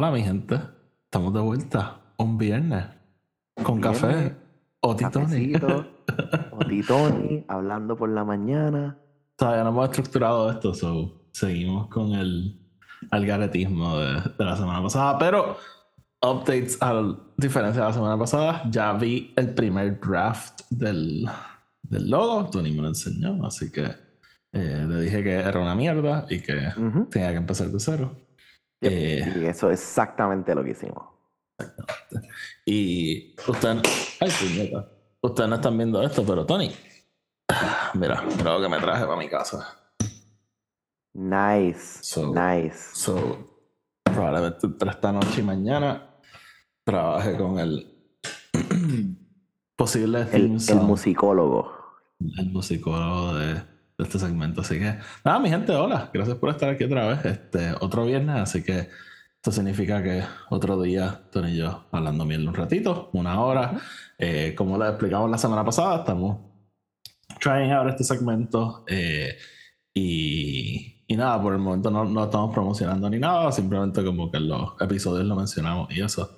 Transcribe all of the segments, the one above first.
Hola, mi gente. Estamos de vuelta. Un viernes. Con Viernes, café. O Titoni. Cafecito, o Titoni, hablando por la mañana. Todavía no hemos estructurado esto, so seguimos con el algaretismo de, de la semana pasada. Pero, updates a diferencia de la semana pasada. Ya vi el primer draft del, del logo. Tony me lo enseñó, así que eh, le dije que era una mierda y que Ujú. tenía que empezar de cero. Yep. Eh, Y eso es exactamente lo que hicimos. Y ustedes, ay, puñeta. Ustedes no están viendo esto, pero Tony, mira, mira lo que me traje para mi casa. Nice, So- nice. So, probablemente entre esta noche y mañana trabaje con el posible El, el musicólogo. el musicólogo de, de este segmento. Así que, nada, mi gente, hola. Gracias por estar aquí otra vez. Este, otro viernes, así que esto significa que otro día, Tony y yo hablando miel un ratito, una hora. Eh, como les explicamos la semana pasada, estamos trying out este segmento. eh, y, y nada, por el momento no, no estamos promocionando ni nada, simplemente como que en los episodios lo mencionamos y eso.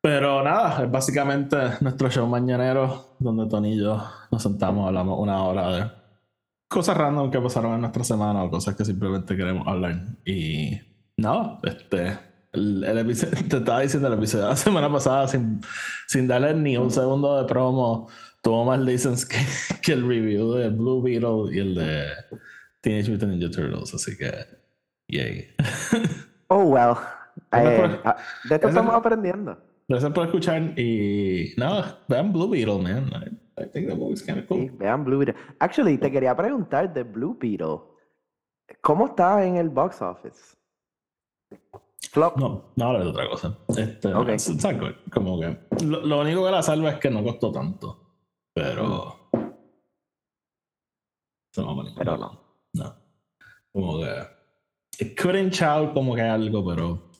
Pero nada, es básicamente nuestro show mañanero donde Tony y yo nos sentamos, hablamos una hora de cosas random que pasaron en nuestra semana o cosas que simplemente queremos hablar. Y nada, este, el, el episodio, te estaba diciendo el episodio de la semana pasada sin, sin darle ni un segundo de promo, tuvo más listens que, que el review de Blue Beetle y el de Teenage Mutant Ninja Turtles, así que, yay. Oh, well. Eh, por- ah, de esto estamos aprendiendo. Gracias por escuchar y nada, vean Blue Beetle, man. I, think that movie's kind of Sí, cool. vean Blue Beetle. Actually, te quería preguntar de Blue Beetle. ¿Cómo está en el box office? Flop. No, no hablo de otra cosa. Este, Ok. it's- it's not good. Como que lo, lo único que la salva es que no costó tanto. Pero. No vale Pero ninguna. No. Como que. It could inch out como que algo, pero.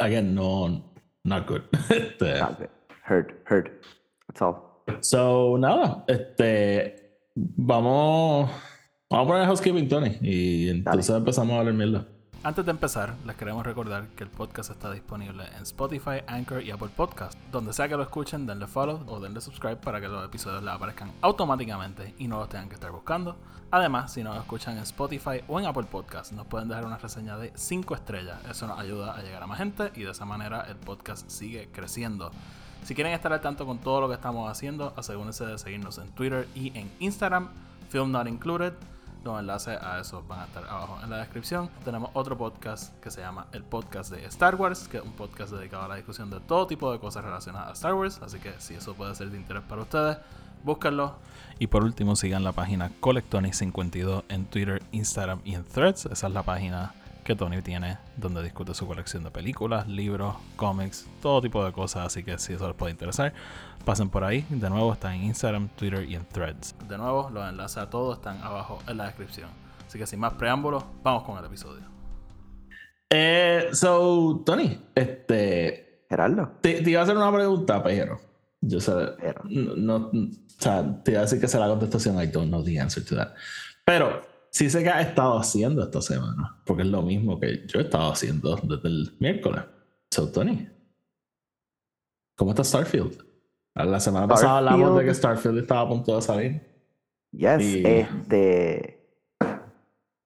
Again, no. Not good. Este, Ah, ok. Heard, heard. That's all. So, nada, este. Vamos. Vamos a poner housekeeping, Tony. Y entonces empezamos a hablar mierda. Antes de empezar, les queremos recordar que el podcast está disponible en Spotify, Anchor y Apple Podcast. Donde sea que lo escuchen, denle follow o denle subscribe para que los episodios les aparezcan automáticamente y no los tengan que estar buscando. Además, si nos escuchan en Spotify o en Apple Podcast, nos pueden dejar una reseña de 5 estrellas. Eso nos ayuda a llegar a más gente y de esa manera el podcast sigue creciendo. Si quieren estar al tanto con todo lo que estamos haciendo, asegúrense de seguirnos en Twitter y en Instagram, Film Not Included. Los enlaces a eso van a estar abajo en la descripción. Tenemos otro podcast que se llama El Podcast de Star Wars, que es un podcast dedicado a la discusión de todo tipo de cosas relacionadas a Star Wars. Así que si eso puede ser de interés para ustedes, búsquenlo. Y por último, sigan la página Colectonic52 en Twitter, Instagram y en Threads. Esa es la página que Tony tiene donde discute su colección de películas, libros, cómics, todo tipo de cosas. Así que si eso les puede interesar, pasen por ahí. De nuevo, está en Instagram, Twitter y en Threads. De nuevo, los enlaces a todos están abajo en la descripción. Así que sin más preámbulos, vamos con el episodio. Eh, so, Tony, este. Gerardo. Te, te iba a hacer una pregunta, pero. Yo sé. Pero. No, no- o sea, te iba a decir que sea la contestación. I don't know the answer to that. Pero sí sé que has estado haciendo esta semana. Porque es lo mismo que yo he estado haciendo desde el miércoles. So, Tony. ¿Cómo está Starfield? La semana pasada hablamos de que Starfield estaba a punto de salir. Yes, Y- este.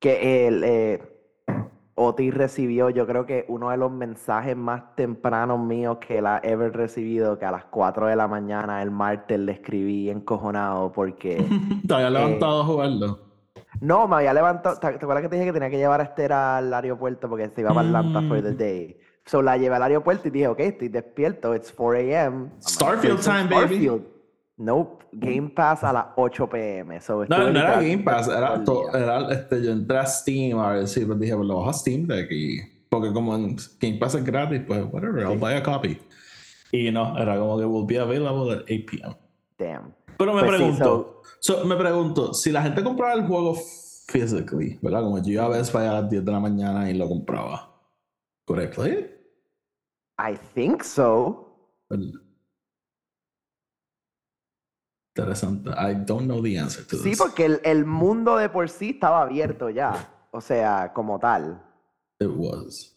Que el. Eh, Otis recibió, yo creo que uno de los mensajes más tempranos míos que él ha ever recibido, que a las 4 de la mañana el martes le escribí encojonado porque. Te había Eh, levantado a jugarlo. No, me había levantado. ¿Te acuerdas que te dije que tenía que llevar a Esther al aeropuerto porque se iba para Atlanta for the Mm. day? So la llevé al aeropuerto y dije, ok, estoy despierto, it's 4 a.m. Starfield time, baby. Starfield. Nope, Game Pass a las 8 p.m. So No, no era Game Pass, era, to- era este, yo entré a Steam a ver si pues dije, pues lo bajo a Steam de aquí. Porque como en Game Pass es gratis, pues whatever, I'll Sí. buy a copy. Y no, era como que will be available at 8 p.m. Damn. Pero me Pues sí, pregunto, so, me pregunto, si la gente compraba el juego physically, ¿verdad? Como yo iba a Best Buy a las 10 de la mañana y lo compraba. ¿Correctly? I think so. El- Interesante. I don't know the answer to Sí, this. porque el, el mundo de por sí estaba abierto ya. O sea, como tal. It was.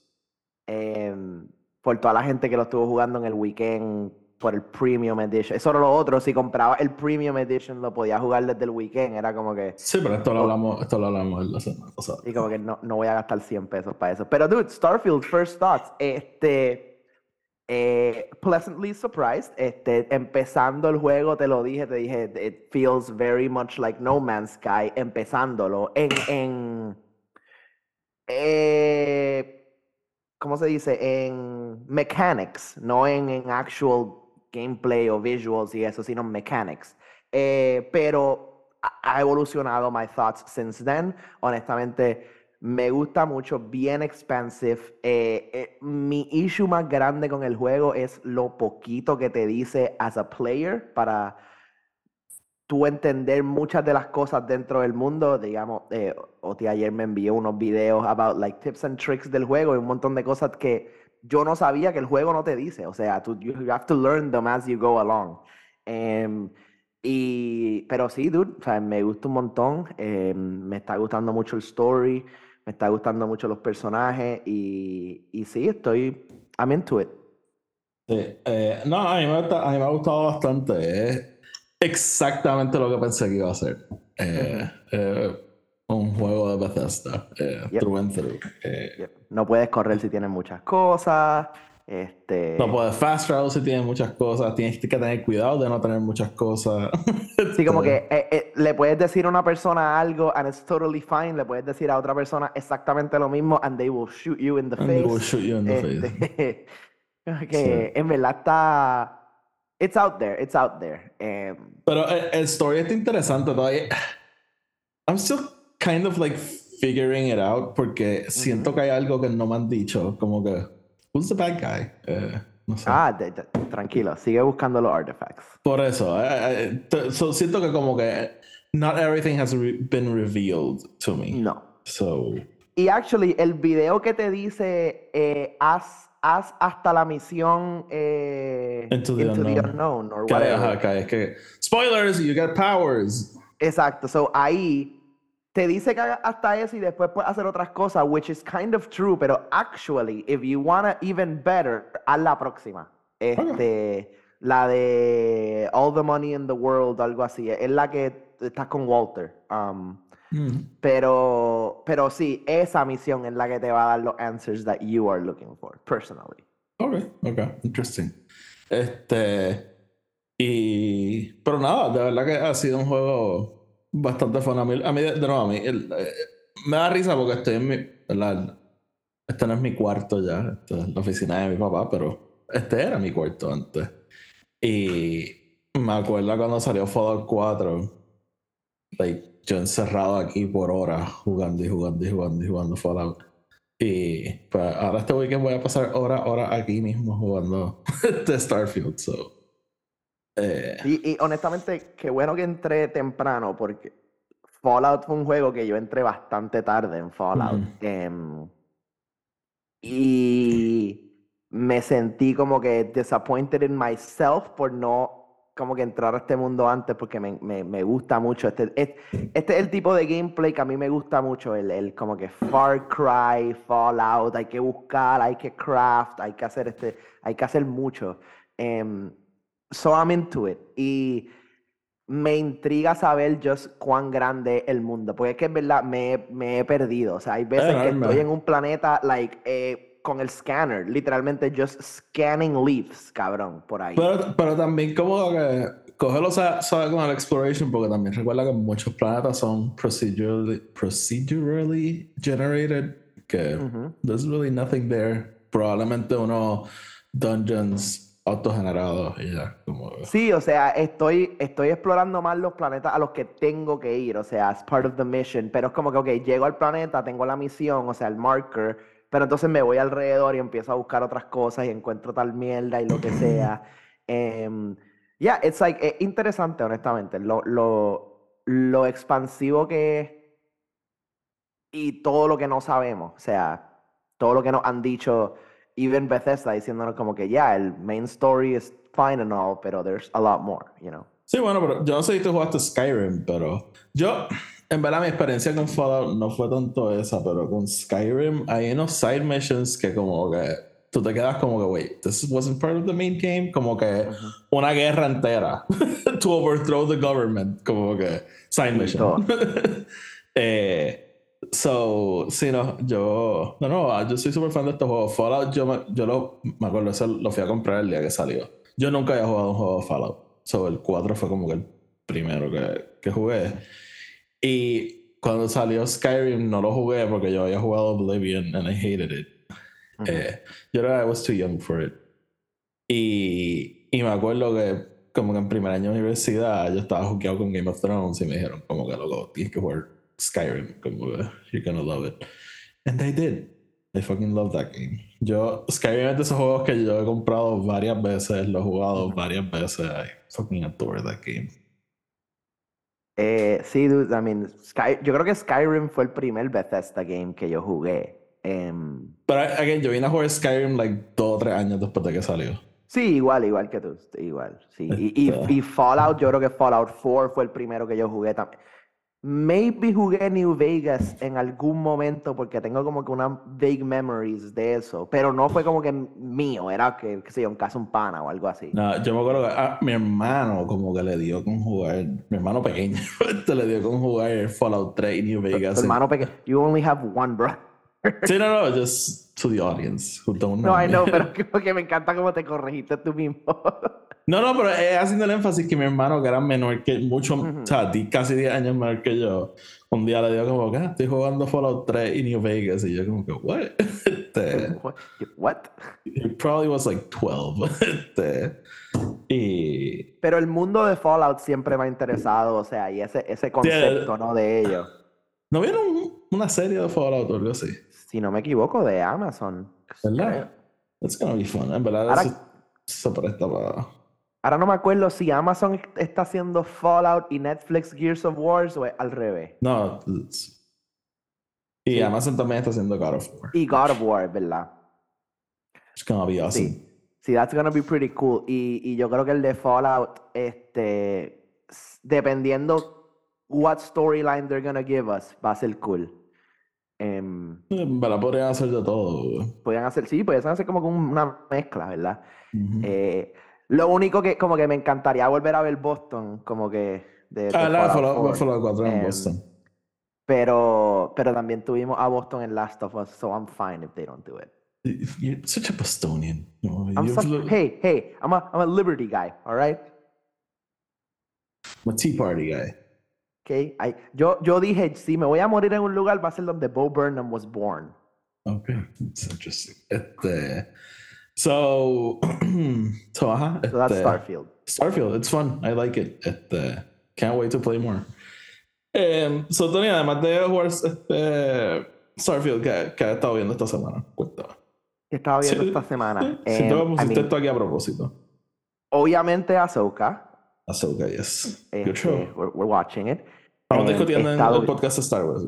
em, por toda la gente que lo estuvo jugando en el weekend por el Premium Edition. Eso era lo otro, si compraba el Premium Edition lo podía jugar desde el weekend, era como que... Sí, pero esto lo hablamos, esto lo hablamos la semana pasada. Y como que no, no voy a gastar 100 pesos para eso. Pero dude, Starfield, First Thoughts, este... Eh, pleasantly surprised. Este, empezando el juego, te lo dije, te dije, it feels very much like No Man's Sky, empezándolo en, en eh, ¿cómo se dice? En mechanics, no en, en actual gameplay o visuals y eso, sino mechanics. Eh, pero ha evolucionado my thoughts since then. Honestamente, me gusta mucho, bien expansive. Eh, eh, mi issue más grande con el juego es lo poquito que te dice as a player para tú entender muchas de las cosas dentro del mundo. Digamos, eh, Oti ayer me envió unos videos about like tips and tricks del juego y un montón de cosas que yo no sabía que el juego no te dice. O sea, tú you have to learn them as you go along. Em, y, pero sí, dude, o sea, me gusta un montón. Em, me está gustando mucho el story me está gustando mucho los personajes y, y sí, estoy, I'm into it. Sí, eh, no, a mí, me, a mí me ha gustado bastante. Es exactamente lo que pensé que iba a ser. Eh, eh, un juego de Bethesda, through and through. No puedes correr si tienes muchas cosas. Este... No puedes fast travel si tienes muchas cosas, tienes que tener cuidado de no tener muchas cosas. Sí, como que eh, eh, le puedes decir a una persona algo and it's totally fine, le puedes decir a otra persona exactamente lo mismo and they will shoot you in the face. They will shoot you in the face. Este, que en verdad está... It's out there, it's out there. Em, Pero el, el story está interesante todavía. I'm still kind of like figuring it out porque siento que hay algo que no me han dicho, como que Who's the bad guy? Eh, no sé. Ah, tranquilo, sigue buscando los artifacts. Por eso, eh, eh, siento que como que not everything has been revealed to me. No. So. Y actually, el video que te dice haz, haz, hasta la misión Into, the, unknown. or whatever. es que spoilers, you get powers. Exacto, so ahí te dice que haga hasta eso y después puedes hacer otras cosas, which is kind of true, pero actually, if you wanna even better, haz la próxima. Este, la de All the Money in the World, algo así. Es la que estás con Walter. Um, mm. Pero, pero sí, esa misión es la que te va a dar los answers that you are looking for, personally. Ok, ok, interesting. Este, y, pero nada, de verdad que ha sido un juego bastante fan. A mí, a mí de, nuevo, a mí eh, me da risa porque estoy en mi. este no es mi cuarto ya, esta es la oficina de mi papá, pero este era mi cuarto antes. Y me acuerdo cuando salió Fallout 4, like, yo encerrado aquí por horas jugando y jugando y jugando y jugando Fallout. Y pues ahora este weekend voy a pasar horas, horas aquí mismo jugando este Starfield. So. Eh. Y, honestamente, qué bueno que entré temprano porque Fallout fue un juego que yo entré bastante tarde en Fallout. Em, y me sentí como que disappointed in myself por no como que entrar a este mundo antes porque me, me, me gusta mucho. Este, este, este, es el tipo de gameplay que a mí me gusta mucho, el, el, como que Far Cry, Fallout, hay que buscar, hay que craft, hay que hacer este, hay que hacer mucho. Em, So I'm into it. Y me intriga saber just cuán grande es el mundo. Porque es que es verdad, me, me he perdido. O sea, hay veces que estoy en un planeta, like, eh, con el scanner, literalmente just scanning leaves, cabrón, por ahí. Pero, pero también como que cógelo sabe con el exploration, porque también recuerda que muchos planetas son procedurally, procedurally generated, que there's really nothing there. Probablemente unos dungeons autogenerado y ya. Como... Sí, o sea, estoy, estoy explorando más los planetas a los que tengo que ir, o sea, as part of the mission, pero es como que, ok, llego al planeta, tengo la misión, o sea, el marker, pero entonces me voy alrededor y empiezo a buscar otras cosas y encuentro tal mierda y lo que sea. Um, yeah, it's like, es interesante, honestamente, lo, lo, lo expansivo que es y todo lo que no sabemos, o sea, todo lo que nos han dicho even Bethesda diciéndonos como que ya, el main story is fine and all, pero there's a lot more, you know. Sí, bueno, pero yo no sé si tú jugaste Skyrim, pero yo, En verdad, mi experiencia con Fallout no fue tanto esa, pero con Skyrim hay unos side missions que, como que tú te quedas como que, wait, this wasn't part of the main game. Como que una guerra entera to overthrow the government. Como que side mission. eh, So, sí, no, yo. No, no, ah, yo soy súper fan de estos juegos. Fallout, yo, me, yo lo, me acuerdo, eso lo fui a comprar el día que salió. Yo nunca había jugado un juego de Fallout. So, el 4 fue como que el primero que, que jugué. Y cuando salió Skyrim, no lo jugué porque yo había jugado Oblivion and I hated it. eh, yo era, I was too young for it. Y, y me acuerdo que, como que en primer año de universidad, yo estaba jugueado con Game of Thrones y me dijeron, como que loco, tienes que jugar Skyrim, como you're gonna love it. And I did. I fucking love that game. Yo, Skyrim es de esos juegos que yo he comprado varias veces, lo he jugado varias veces. I fucking adore that game. Eh, sí, dude, I mean, Sky, yo creo que Skyrim fue el primer Bethesda game que yo jugué. Um, Pero, again, yo vine a jugar Skyrim like dos o tres años después de que salió. Sí, igual, igual que tú, igual, sí. Y, y, y Fallout, yo creo que Fallout 4 fue el primero que yo jugué también. Maybe jugué New Vegas en algún momento porque tengo como que unas vague memories de eso, pero no fue como que mío, era que, qué sé yo, un caso un pana o algo así. No, yo me acuerdo que a mi hermano como que le dio con jugar, mi hermano pequeño, te le dio con jugar Fallout 3 y New Vegas. Tu hermano pequeño, you only have one brother. Sí, no, no, just to the audience who don't know. No, I know, pero que me encanta cómo te corregiste tú mismo. No, no, pero es haciendo el énfasis que mi hermano, que era menor que mucho, o sea, casi 10 años menor que yo, un día le dio como que ah, estoy jugando Fallout 3 y New Vegas. Y yo, como que, what? Este, what? He probably was like 12. Este, y... Pero el mundo de Fallout siempre me ha interesado, o sea, y ese, ese concepto, ¿no? De ellos. ¿No vieron una serie de Fallout o algo así? Si no me equivoco, de Amazon. ¿Verdad? It's gonna be fun. En verdad, Ahora... se presta para Ahora no me acuerdo si Amazon está haciendo Fallout y Netflix Gears of War o al revés. No. Y Amazon también está haciendo God of War. Y God of War, ¿verdad? It's gonna be awesome. Sí, sí that's gonna be pretty cool. Y, y yo creo que el de Fallout, este, dependiendo what storyline they're gonna give us, va a ser cool. Um, la podrían hacer de todo. Podrían hacer, sí, podrían hacer como una mezcla, ¿verdad? eh, lo único que como que me encantaría volver a ver Boston, como que de, ah, la Fallout 4 en em, Boston. Pero, pero también tuvimos a Boston en Last of Us, so I'm fine if they don't do it. You're such a Bostonian. I'm such, hey, hey, I'm a, I'm a Liberty guy, all right? I'm a Tea Party guy. Okay, I, yo, yo dije, si me voy a morir en un lugar, va a ser donde Bo Burnham was born. Okay, that's interesting. Este, So, so, ajá. So that's este, Starfield. Starfield, it's fun. I like it. Este, can't wait to play more. Um, so, Tony, además de jugar este, Starfield, ¿qué, ¿qué has estado viendo esta semana? Cuéntame. ¿Qué estaba viendo esta semana? Si um, te pusiste esto aquí a propósito. Obviamente, Ahsoka. Ahsoka, yes. Este, Good show. We're, we're watching it. Estamos discutiendo en el podcast de Star Wars.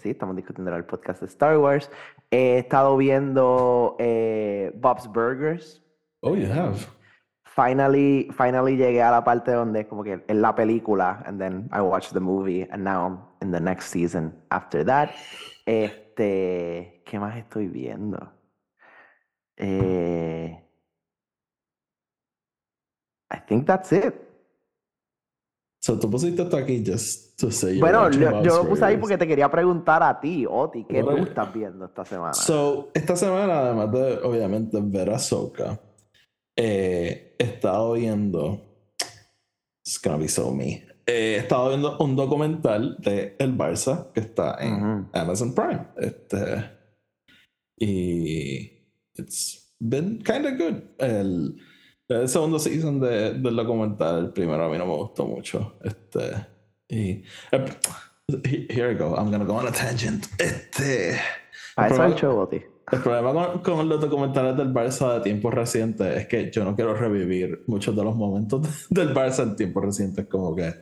Sí, estamos discutiendo el podcast de Star Wars. He estado viendo eh, Bob's Burgers. Oh, you have. Finally, finally llegué a la parte donde como que en la película, and then I watched the movie, and now I'm in the next season after that. Este, ¿qué más estoy viendo? Eh, I think that's it. So, tú pusiste esto aquí just to say Bueno, yo, yo, lo puse ahí porque te quería preguntar a ti, Oti, ¿qué tú estás viendo esta semana? So, esta semana, además de, obviamente, ver a Soka, eh, he estado viendo. It's gonna be so me. Eh, he estado viendo un documental de El Barça que está en Amazon Prime. Este, y. It's been kind of good. El el segundo season de, del documental, el primero a mí no me gustó mucho. Este. Y. Here I go, I'm gonna go on a tangent. Este. Ah, eso el show, El problema con, con, los documentales del Barça de tiempos recientes es que yo no quiero revivir muchos de los momentos del Barça en tiempos recientes. Como que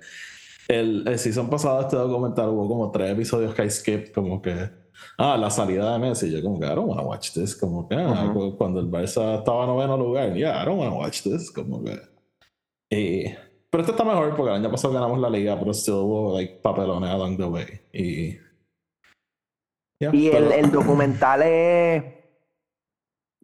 el, el season pasado, este documental hubo como tres episodios que I skipped, como que ah, la salida de Messi. Yo como que, I don't want to watch this. Como que, ah, cuando el Barça estaba en noveno lugar, yeah, I don't want to watch this. Como que... Y Pero este está mejor porque el año pasado ganamos la liga, pero still hubo like, papelones along the way. Y, yeah, Y el, pero- el documental es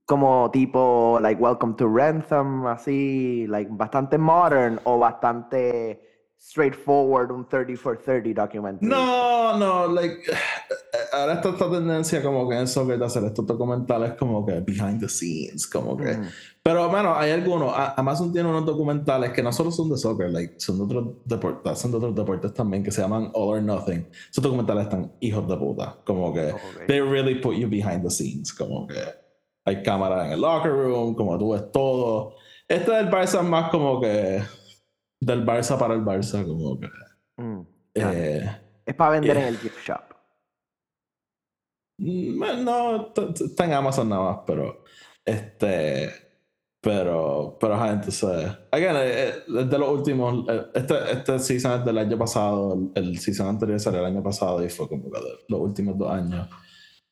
como tipo, like, Welcome to Ransom, así, like, bastante modern o bastante straightforward, un 30 for 30 documentary. No, no, like, ahora está esta tendencia como que en soccer de hacer estos documentales como que behind the scenes, como que... Mm. Pero, bueno, hay algunos, Amazon tiene unos documentales que no solo son de soccer, like, son de otros deportes, son de otros deportes también que se llaman All or Nothing. Esos documentales están hijos de puta, como que... Ok. They really put you behind the scenes, como que hay cámaras en el locker room, como tú ves todo. Este del Barça es más como que del Barça para el Barça, como que... Mm. eh, Es para vender eh. en el gift shop. Mm, No, está en Amazon nada más, pero este, pero, pero ajá, entonces, again, eh, eh, es de los últimos, eh, este, este season es del año pasado, el, el season anterior salió el año pasado y fue como que de los últimos dos años.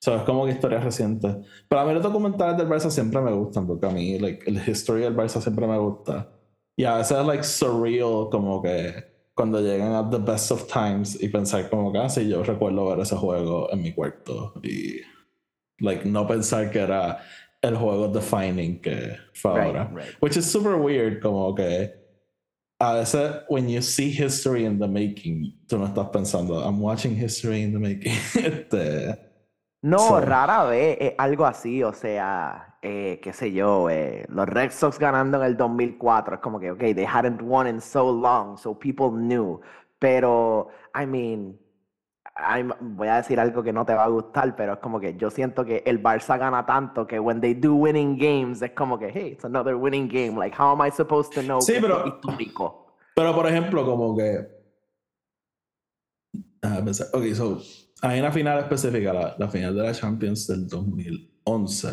So, es como que historias recientes. Pero a mí los documentales del Barça siempre me gustan, porque a mí, like, el history del Barça siempre me gusta. Y a veces es, like, surreal, como que cuando llegan a the best of times y pensar como que, ah, sí, yo recuerdo ver ese juego en mi cuarto y, like, no pensar que era el juego defining que fue Right, ahora. right. Which is super weird, como que a veces when you see history in the making, tú no estás pensando, I'm watching history in the making. este, No, So- rara vez es algo así, o sea, eh, qué sé yo, eh, los Red Sox ganando en el 2004, es como que, ok, they hadn't won in so long, so people knew, pero, I mean, I'm- voy a decir algo que no te va a gustar, pero es como que yo siento que el Barça gana tanto que when they do winning games, es como que, hey, it's another winning game, like, how am I supposed to know Sí, que pero- es histórico? Pero por ejemplo, como que. Ok, so. Hay una final específica, la, la final de la Champions del 2011,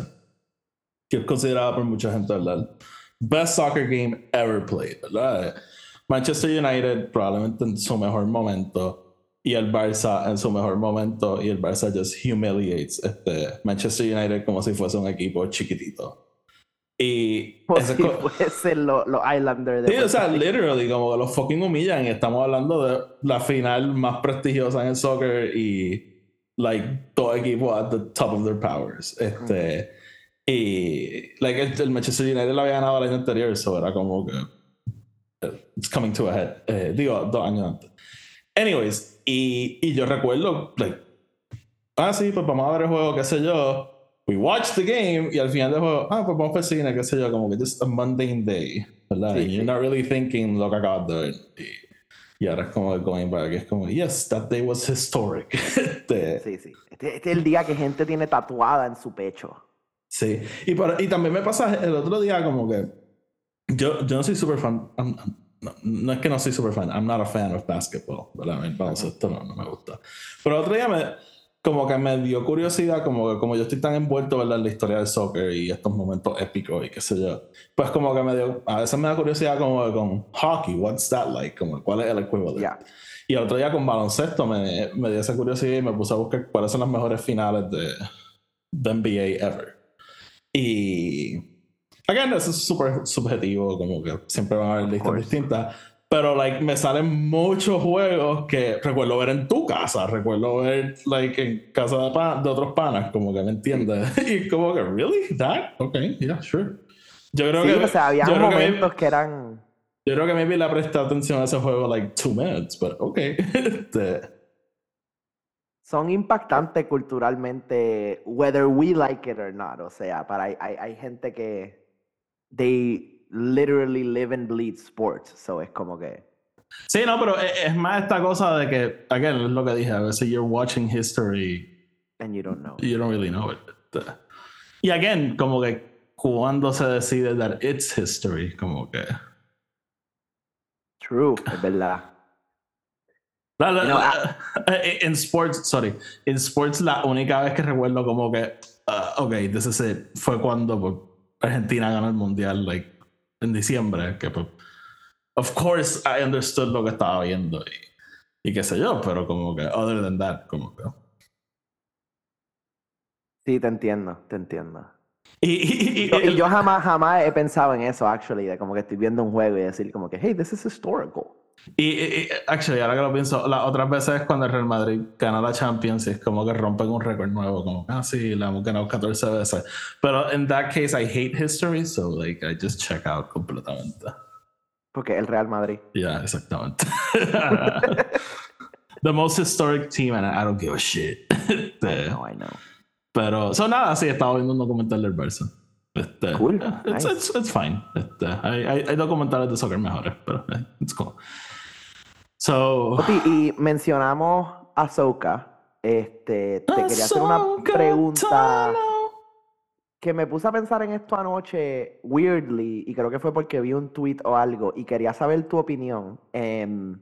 que es considerada por mucha gente, el Best soccer game ever played, ¿verdad? Manchester United probablemente en su mejor momento y el Barça en su mejor momento y el Barça just humiliates este Manchester United como si fuese un equipo chiquitito. Y ese si fuesen los los Islanders de Sí, o sea, literally, como que los fucking humillan. Estamos hablando de la final más prestigiosa en el soccer y, like, todo equipo at the top of their powers. Este, y, like, el, el Manchester United lo había ganado el año anterior, eso era como que. It's coming to a head. Eh, digo, dos años antes. Anyways, y, y yo recuerdo, like, ah, sí, pues vamos a ver el juego, qué sé yo. We watch the game y al final del juego, ah, pues vamos el cine, qué sé yo, como que just a mundane day, ¿verdad? Sí, you're not really thinking lo que acabas de ver. Y, y ahora es como going back, es como, yes, that day was historic. Este, Sí, sí. Este, este es el día que gente tiene tatuada en su pecho. Sí, y, por- y también me pasa el otro día como que yo, yo no soy super fan, I'm- I'm- no, no es que no soy super fan, I'm not a fan of basketball, ¿verdad? El baloncesto no, no me gusta. Pero el otro día me, como que me dio curiosidad, como que como yo estoy tan envuelto ¿verdad? en la historia del soccer y estos momentos épicos y qué sé yo, pues como que me dio, a veces me da curiosidad como que con hockey, what's that like, como cuál es el equivalente. Ya. Y el otro día con baloncesto me, me dio esa curiosidad y me puse a buscar cuáles son las mejores finales de, de NBA ever. Y. Again, eso es súper subjetivo, como que siempre van a haber listas distintas. Pero, like, me salen muchos juegos que recuerdo ver en tu casa, recuerdo ver, like, en casa de, de otros panas, como que me entiendes. y como que, ¿really? ¿That? Ok, yeah, sure. Yo creo Sí, que. o sea, había creo que momentos que eran. yo creo que maybe le presté atención a ese juego like two minutes, but okay. Este, Son impactantes culturalmente, whether we like it or not. O sea, para hay, gente que. They literally live and bleed sports. So es como que. sí, no, pero es, es más esta cosa de que, again, es lo que dije, a veces you're watching history, And you don't know. you don't really know it. Y again, como que cuando se decide that it's history, como que. True, es verdad. La- la- You know, la- eh, en sports, sorry, en sports la única vez que recuerdo como que, ah, ok, this is it, fue cuando pues, Argentina ganó el mundial, like, en diciembre, que pues, of course I understood lo que estaba viendo y, y qué sé yo, pero como que, other than that, como que. Sí, te entiendo, te entiendo. Y, y- y- Yo- y el- yo jamás, jamás he pensado en eso, actually, de como que estoy viendo un juego y decir como que, hey, this is historical. Y, y- actually, ahora que lo pienso, las otras veces cuando el Real Madrid gana la Champions, es como que rompen un récord nuevo, como, ah, sí, la hemos ganado 14 veces. Pero in that case, I hate history, so like, I just check out completamente. Porque el Real Madrid. Yeah, exactamente. The most historic team, and I don't give a shit. Este, No, I know. pero, so nada, sí, estaba viendo un documental del Barça. Este, Cool, It's, nice. it's, it's fine. Este, hay, hay, hay documentales de soccer mejores, pero eh, it's cool. So, y mencionamos a Ahsoka. Este, te quería hacer una pregunta que me puse a pensar en esto anoche, weirdly, y creo que fue porque vi un tweet o algo, y quería saber tu opinión. Em,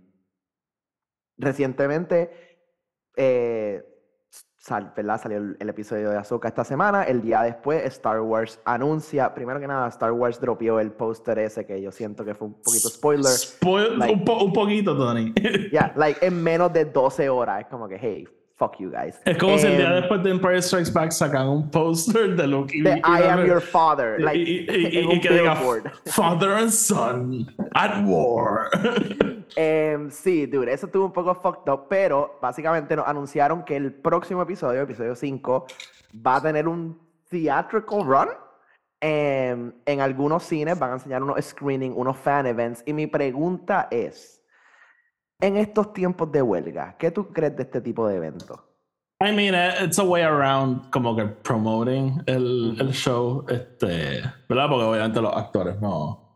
recientemente, eh, sal- ¿verdad? salió el, el episodio de Ahsoka esta semana. El día después, Star Wars anuncia, primero que nada, Star Wars dropeó el póster ese que yo siento que fue un poquito spoiler. Spoil- like- un, po- un poquito, Tony. Ya, like en menos de 12 horas. Es como que, hey, fuck you guys. Es como si el día Em, después de Empire Strikes Back sacan un poster de de Vicky I am your father. Like, y, y- y- que diga. Father and Son at War. Em, sí, dude, eso estuvo un poco fucked up, pero básicamente nos anunciaron que el próximo episodio, episodio 5, va a tener un theatrical run. Em, en algunos cines van a enseñar unos screening, unos fan events. Y mi pregunta es, en estos tiempos de huelga, ¿qué tú crees de este tipo de eventos? I mean, eh, it's a way around como que promoting el, el show, este, ¿verdad? Porque obviamente los actores no.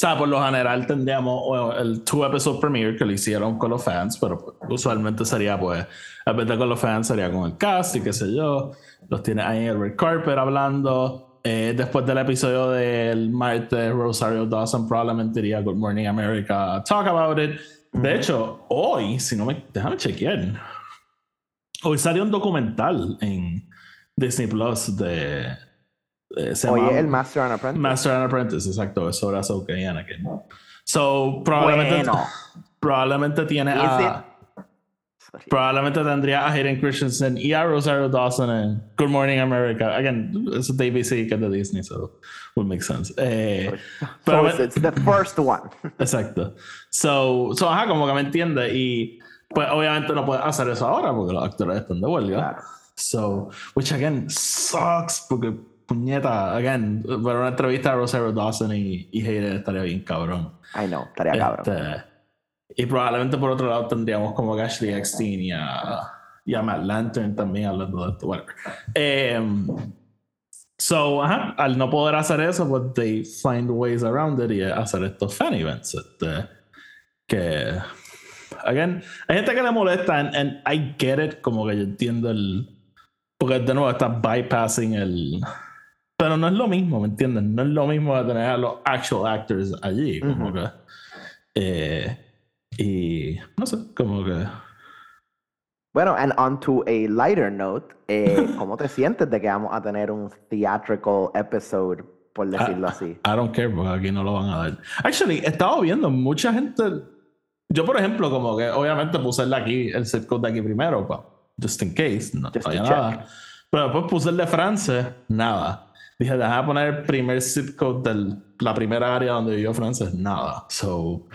Sea, por lo general tendríamos bueno, el two episode premiere que lo hicieron con los fans, pero usualmente sería pues, en vez de con los fans sería con el cast y qué sé yo. Los tiene ahí en el red carpet hablando. Eh, después del episodio del martes, Rosario Dawson probablemente iría Good Morning America talk about it. De hecho, hoy, si no me. Déjame chequear. Hoy salió un documental en Disney Plus de. De- se llama Oye, el Master and Apprentice. Master and Apprentice, exacto, es sobre Ahsoka y Anakin. So, probablemente, Bueno. probablemente tiene a. Sorry. Probablemente tendría a Hayden Christensen y a Rosario Dawson en Good Morning America. Again, es de ABC que es de Disney, so would make sense. Eh, pero So me- it's, it's the first one. Exacto. So, so, ajá, como que me entiende. Y pues obviamente no puedes hacer eso ahora porque los actores están de huelga. Claro. So, which again sucks porque puñeta, again, ver una entrevista a Rosario Dawson y, y Hayden estaría bien cabrón. I know, estaría cabrón. Este, y probablemente por otro lado tendríamos como a Ashley Eckstein y a, y a Matt Lantern también hablando de esto. Whatever. Em, so, ajá, al no poder hacer eso, pues they find ways around it y hacer estos fan events. Este, que, again, hay gente que le molesta, and, and I get it, como que yo entiendo el. Porque de nuevo está bypassing el. Pero no es lo mismo, ¿me entiendes? No es lo mismo de tener a los actual actors allí. Como Ujú. que. eh, y. No sé, como que. Bueno, and on to a lighter note, eh, ¿cómo te sientes de que vamos a tener un theatrical episode, por decirlo así? I don't care porque aquí no lo van a dar. Actually, he estado viendo mucha gente. Yo, por ejemplo, como que obviamente puse el de aquí, el zip code de aquí primero, pa, just in case, no Just nada. Pero después puse el de Francia, nada. Dije, déjame poner el primer zip code de la primera área donde vivió Frances, nada. So,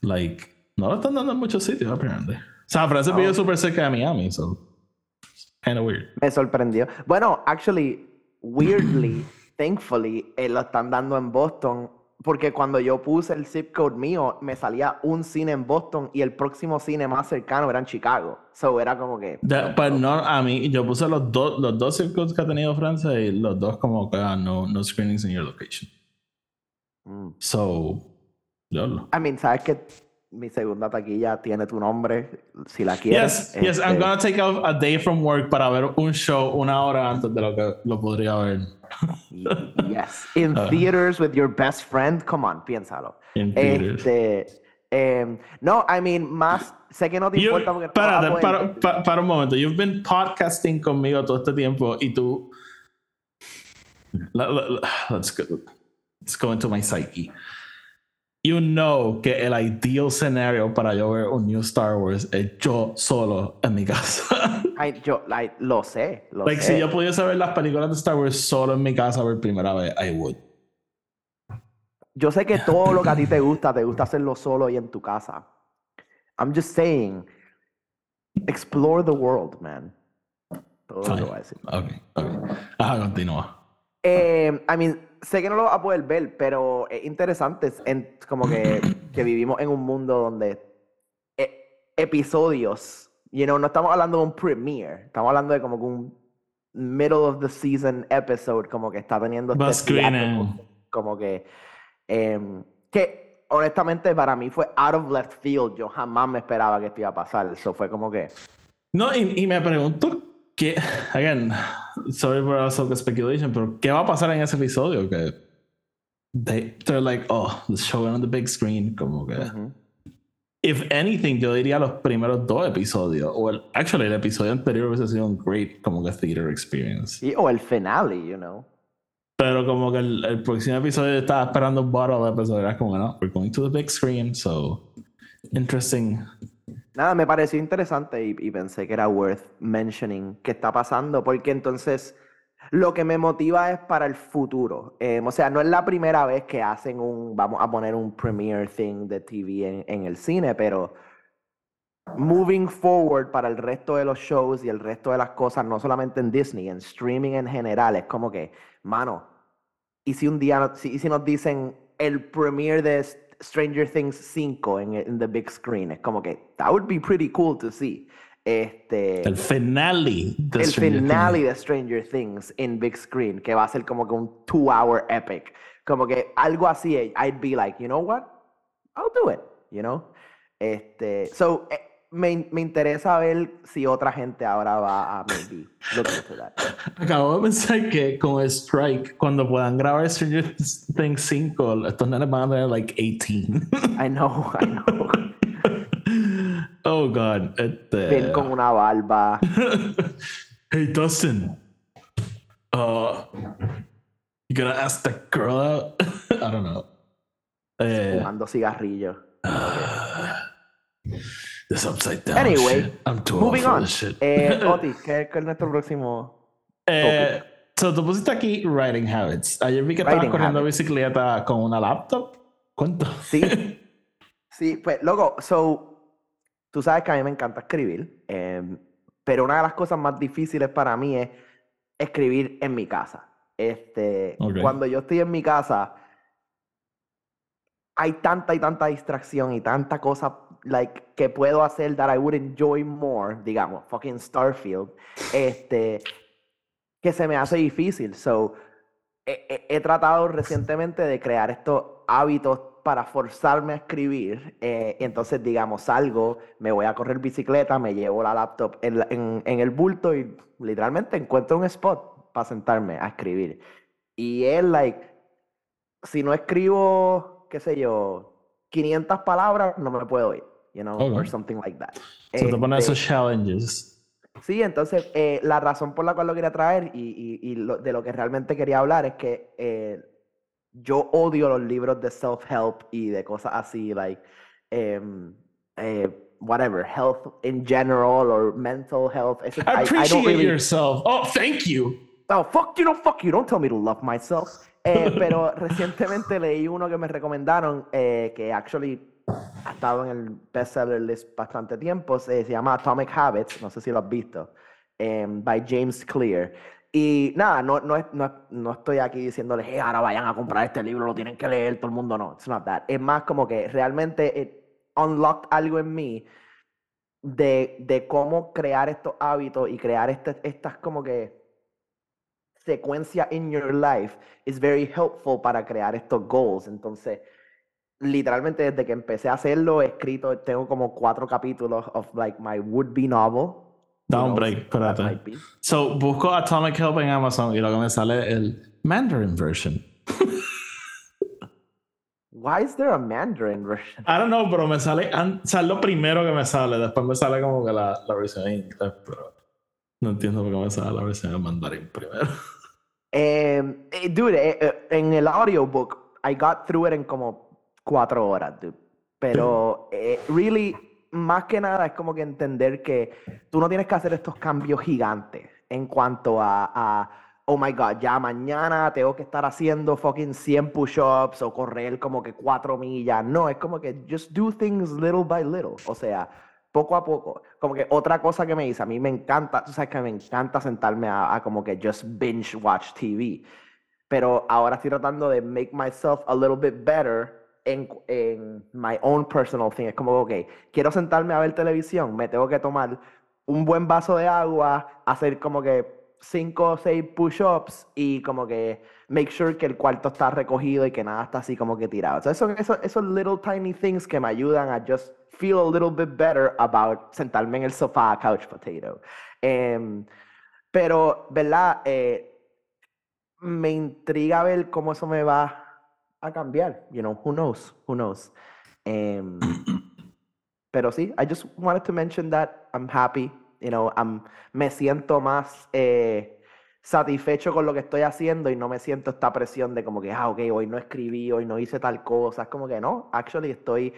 like, no lo están dando en muchos sitios, apparently. O sea, Frances Oh. vive súper cerca de Miami, so, kind of weird. Me sorprendió. Bueno, actually, weirdly, thankfully, eh, lo están dando en Boston, porque cuando yo puse el zip code mío, me salía un cine en Boston y el próximo cine más cercano era en Chicago. So era como que... De- pues no, a mí, yo puse los dos, los dos zip codes que ha tenido Francia y los dos como que ah, no, no screenings in your location. Mm. So, yo lo. I mean, ¿sabes que mi segunda taquilla tiene tu nombre? Si la quieres. Yes, yes, I'm este, gonna take a, a day from work para ver un show una hora antes de lo que lo podría ver. Yes. In Ah. theaters with your best friend. Come on, piénsalo. In theaters. Este, em, no, I mean, más, sé que no te You- importa porque no para, pa- para un momento. You've been podcasting conmigo todo este tiempo y tú. Let's, go, let's go into my psyche. You know que el ideal scenario para yo ver un new Star Wars es yo solo en mi casa. Ay, yo like, lo sé. Lo like, sé. si yo pudiese ver las películas de Star Wars solo en mi casa por primera vez, I would. Yo sé que todo lo que a ti te gusta, te gusta hacerlo solo y en tu casa. I'm just saying, explore the world, man. Todo lo que voy a decir. Ok, ok. Ajá, continúa. Eh, I mean, sé que no lo vas a poder ver, pero es interesante. es en- como que, que vivimos en un mundo donde eh, episodios, you know, no estamos hablando de un premiere, estamos hablando de como que un middle of the season episode, como que está teniendo este como que, em, que honestamente para mí fue out of left field. Yo jamás me esperaba que esto iba a pasar. Eso fue como que, No, y, y me pregunto que, again, sorry for also the speculation, pero ¿qué va a pasar en ese episodio? Que they, they're like, oh, let's show it on the big screen. Como que, ujú. if anything, yo diría los primeros dos episodios, o el, actually, el episodio anterior hubiese sido un great, como que theater experience. Sí, o el finale, you know. Pero como que el, el próximo episodio estaba esperando un bottle episode, era como, no, we're going to the big screen, so interesting. Nada, me pareció interesante y, y pensé que era worth mentioning qué está pasando, porque entonces lo que me motiva es para el futuro. Em, o sea, no es la primera vez que hacen un, vamos a poner un premiere thing de TV en, en el cine, pero moving forward para el resto de los shows y el resto de las cosas, no solamente en Disney, en streaming en general, es como que, mano, y si un día, y si nos dicen el premiere de Stranger Things 5 en, en the big screen, es como que, that would be pretty cool to see. Este, El finale de el Stranger finale Things. de Stranger Things en big screen, que va a ser como que un two hour epic. Como que algo así, I'd be like, you know what? I'll do it, you know? Este, so, eh, me, me interesa ver si otra gente ahora va a maybe look into that. Acabo de pensar que con strike, cuando puedan grabar Stranger Things 5, estos nenes van a tener like 18. I know, I know. oh god. Este... Ven con una barba. hey Dustin. Uh, you gonna ask that girl out? I don't know. Eh, fumando cigarrillos. This upside down Anyway, shit. I'm too Moving old for on. this shit. Eh, Otis, ¿qué, qué es nuestro próximo? Eh, so, tú pusiste aquí writing habits. Ayer vi que estabas corriendo habits. bicicleta con una laptop. ¿Cuánto? Sí. Sí, pues, loco, so, tú sabes que a mí me encanta escribir, em, pero una de las cosas más difíciles para mí es escribir en mi casa. Este, cuando yo estoy en mi casa, hay tanta y tanta distracción y tanta cosa like, que puedo hacer that I would enjoy more, digamos, fucking Starfield, este, que se me hace difícil. So, he, tratado recientemente de crear estos hábitos para forzarme a escribir. eh, entonces, digamos, salgo, me voy a correr bicicleta, me llevo la laptop en, la- en- en el bulto y literalmente encuentro un spot para sentarme a escribir. Y es like, si no escribo, qué sé yo, 500 palabras, no me puedo ir, you know, or something like that. So, te pones Este, esos challenges. Sí, entonces eh, la razón por la cual lo quería traer y, y- y lo- de lo que realmente quería hablar es que eh, yo odio los libros de self-help y de cosas así, like, em, eh, whatever, health in general or mental health. I- I don't really- yourself. Oh, thank you. Oh, fuck you, no, fuck you, don't tell me to love myself. Eh, pero recientemente leí uno que me recomendaron eh, que actually ha estado en el bestseller list bastante tiempo. Se, se llama Atomic Habits, no sé si lo has visto, em, by James Clear. Y nada, no, no, no, no estoy aquí diciéndoles, hey, ahora vayan a comprar este libro, lo tienen que leer, todo el mundo no. It's not that. Es más como que realmente it unlocked algo en mí de, de cómo crear estos hábitos y crear este- estas como que secuencia in your life is very helpful para crear estos goals. Entonces, literalmente desde que empecé a hacerlo, he escrito, tengo como cuatro capítulos of like my would-be novel. Da un break, espérate. So, busco Atomic Help en Amazon y lo que me sale es el Mandarin version. Why is there a Mandarin version? I don't know, pero me sale, o sea, lo primero que me sale. Después me sale como que la, la versión en inglés, pero no entiendo por qué me sale la versión en mandarín primero. Eh, eh, dude, eh, eh, en el audiobook, I got through it en como cuatro horas, dude. Pero, eh, really, más que nada es como que entender que tú no tienes que hacer estos cambios gigantes en cuanto a, a oh my god, ya mañana tengo que estar haciendo fucking 100 push-ups o correr como que cuatro millas. No, es como que just do things little by little. O sea, poco a poco. Como que otra cosa que me dice, a mí me encanta, tú sabes que me encanta sentarme a, a como que just binge watch TV. Pero ahora estoy tratando de make myself a little bit better en, en my own personal thing. Es como, ok, quiero sentarme a ver televisión, me tengo que tomar un buen vaso de agua, hacer como que cinco o seis push-ups y como que make sure que el cuarto está recogido y que nada está así como que tirado. So eso, eso, esos little tiny things que me ayudan a just feel a little bit better about sentarme en el sofá, couch potato. Em, pero, ¿verdad? Eh, me intriga ver cómo eso me va a cambiar. You know, who knows? Who knows? Em, pero sí, I just wanted to mention that I'm happy. You know, I'm, me siento más eh, satisfecho con lo que estoy haciendo y no me siento esta presión de como que, ah, ok, hoy no escribí, hoy no hice tal cosa. Es como que no, actually estoy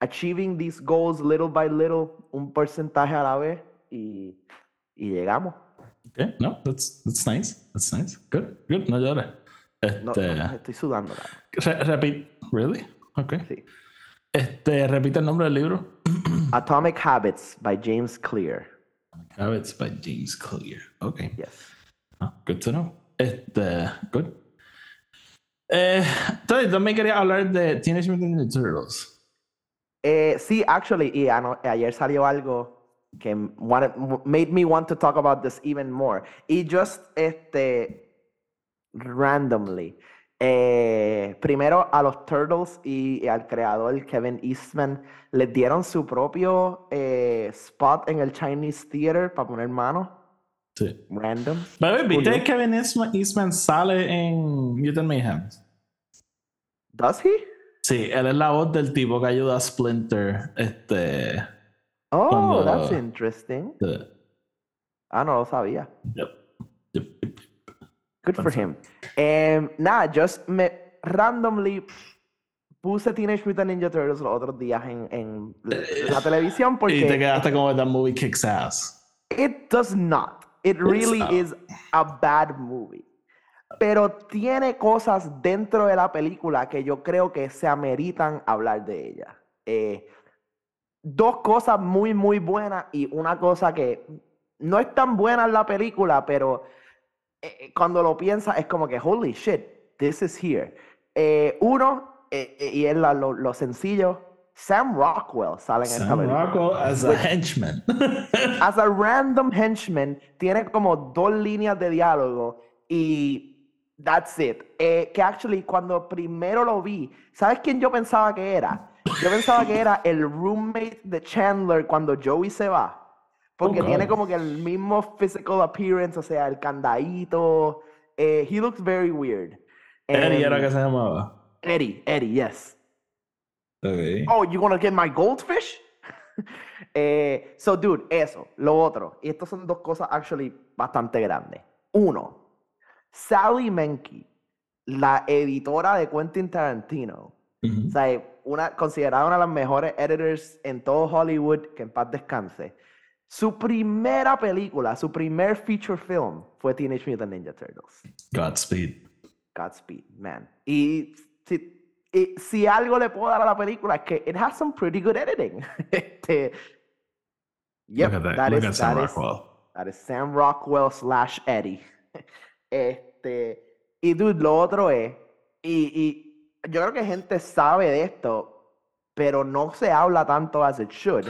achieving these goals little by little, un porcentaje a la vez y, y llegamos. Okay, no, that's, that's nice. That's nice. Good, good, no llores. No, Este, no, estoy sudando. re- repeat, really? Okay. Sí. Este, repite el nombre del libro. Atomic Habits by James Clear. Habits by James Clear. Okay. Yes. Ah, good to know. Este, good. Eh, entonces, también quería hablar de Teenage Mutant Ninja Turtles. Eh, sí, actually, y ano- ayer salió algo que wanted- made me want to talk about this even more. Y just, este, randomly, eh, primero a los Turtles y, y al creador Kevin Eastman les dieron su propio eh, spot en el Chinese Theater para poner mano. Sí. Random. Pero, ¿viste que Kevin Eastman, Eastman sale en Mutant Mayhem? Does he? Sí, él es la voz del tipo que ayuda a Splinter. Este. Oh, Cuando- that's interesting. de- Ah, no lo sabía. yep, yep. Good for him. Em, nada, just me randomly puse Teenage Mutant Ninja Turtles los otros días en, en la televisión Y te porque quedaste como that movie kicks ass. it does not. It really not. is a bad movie. Pero tiene cosas dentro de la película que yo creo que se ameritan hablar de ella. Eh, dos cosas muy, muy buenas y una cosa que no es tan buena en la película, pero eh, eh, cuando lo piensas es como que, holy shit, this is here. Eh, uno, eh, eh, y es la- lo, lo sencillo, Sam Rockwell sale en esta Sam película. Rockwell as a henchman. As a random henchman, tiene como dos líneas de diálogo y that's it. Que actually, cuando primero lo vi, ¿sabes quién yo pensaba que era? Yo pensaba que era el roommate de Chandler cuando Joey se va. Porque Oh, tiene como que el mismo physical appearance, o sea, el candadito. Eh, he looks very weird. Eddie era And- que se llamaba. Eddie, Eddie, yes. Okay. Oh, you wanna get my goldfish? eh, so, dude, eso. Lo otro. Y estas son dos cosas actually bastante grandes. Uno, Sally Menke, la editora de Quentin Tarantino. O sea, una, considerada una de las mejores editors en todo Hollywood, que en paz descanse. Su primera película, su primer feature film fue Teenage Mutant Ninja Turtles. Godspeed. Godspeed, man. Y si, y si algo le puedo dar a la película es que it has some pretty good editing. este, yep, Look at that. that Look is- at Sam that is- Rockwell. that is Sam Rockwell slash Eddie. Este, y dude, lo otro es, y, y yo creo que gente sabe de esto, pero no se habla tanto as it should.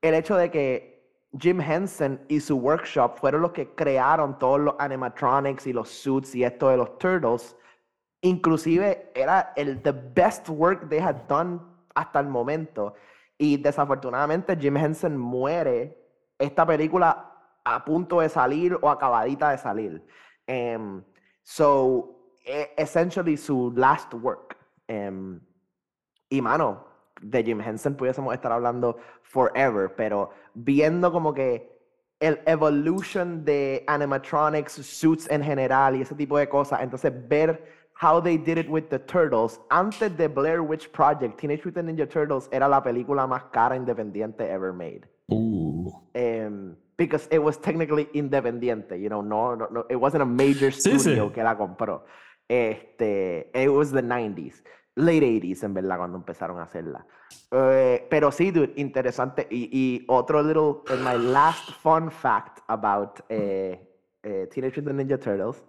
El hecho de que Jim Henson y su workshop fueron los que crearon todos los animatronics y los suits y esto de los turtles. Inclusive era el the best work they had done hasta el momento. Y desafortunadamente Jim Henson muere esta película a punto de salir o acabadita de salir. Em, so, e- essentially su last work. Em, y mano, de Jim Henson pudiésemos estar hablando forever, pero viendo como que el evolution de animatronics, suits en general y ese tipo de cosas, entonces ver how they did it with the Turtles. Antes de Blair Witch Project, Teenage Mutant Ninja Turtles era la película más cara independiente ever made. Uh. Um, because it was technically independiente, you know, no, no, no it wasn't a major Sí, sí. studio que la compró. Este, it was the 90s, late 80s en verdad cuando empezaron a hacerla. Eh, pero sí, dude, interesante. Y, y otro little, my last fun fact about eh, eh, Teenage Mutant Ninja Turtles.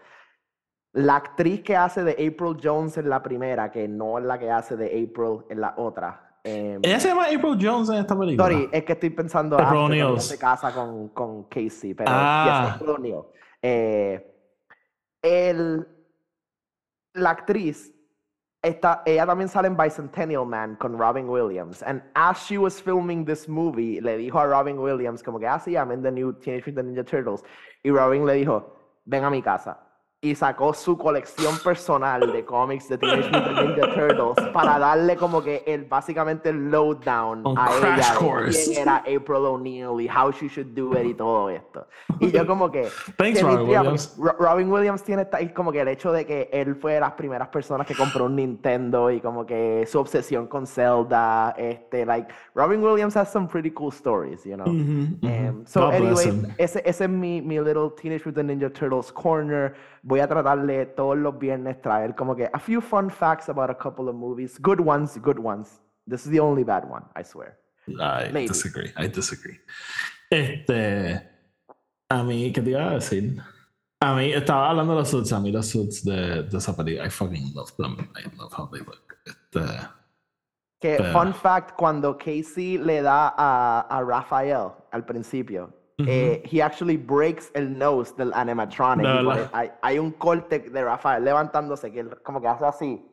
La actriz que hace de April Jones en la primera, que no es la que hace de April en la otra. em, Ella se llama April Jones en esta película. Sorry, es que estoy pensando ella O'Neil. se casa con, con Casey, pero Ah. yes, April O'Neil. Eh, el, la actriz, está, ella también sale en Bicentennial Man con Robin Williams. And as she was filming this movie, le dijo a Robin Williams como que, ah, I'm in the new Teenage Mutant Ninja Turtles. Y Robin le dijo, ven a mi casa. Y sacó su colección personal de cómics de Teenage Mutant Ninja Turtles para darle como que el, básicamente el lowdown a crash ella course. quién era April O'Neil y how she should do it y todo esto. Y yo como que... Thanks, Robin Williams. Ro- Robin Williams tiene esta- y como que el hecho de que él fue de las primeras personas que compró un Nintendo y como que su obsesión con Zelda, este, like, Robin Williams has some pretty cool stories, you know. Ujú, ujú. Um, so, God bless anyways, him. ese, ese es mi, mi little Teenage Mutant Ninja Turtles corner. Voy a tratarle todos los viernes traer como que a few fun facts about a couple of movies. Good ones, good ones. This is the only bad one, I swear. I Maybe. disagree. I disagree. Este. A mí, ¿qué te iba a decir? A mí, estaba hablando de los suits. A mí, los suits de, de esa película, I fucking love them. I love how they look. Este. Que Pero- fun fact, cuando Casey le da a, a Rafael al principio, Eh, he actually breaks el nose del animatronic. Verdad. pone- hay, hay un corte de Rafael levantándose que él como que hace así,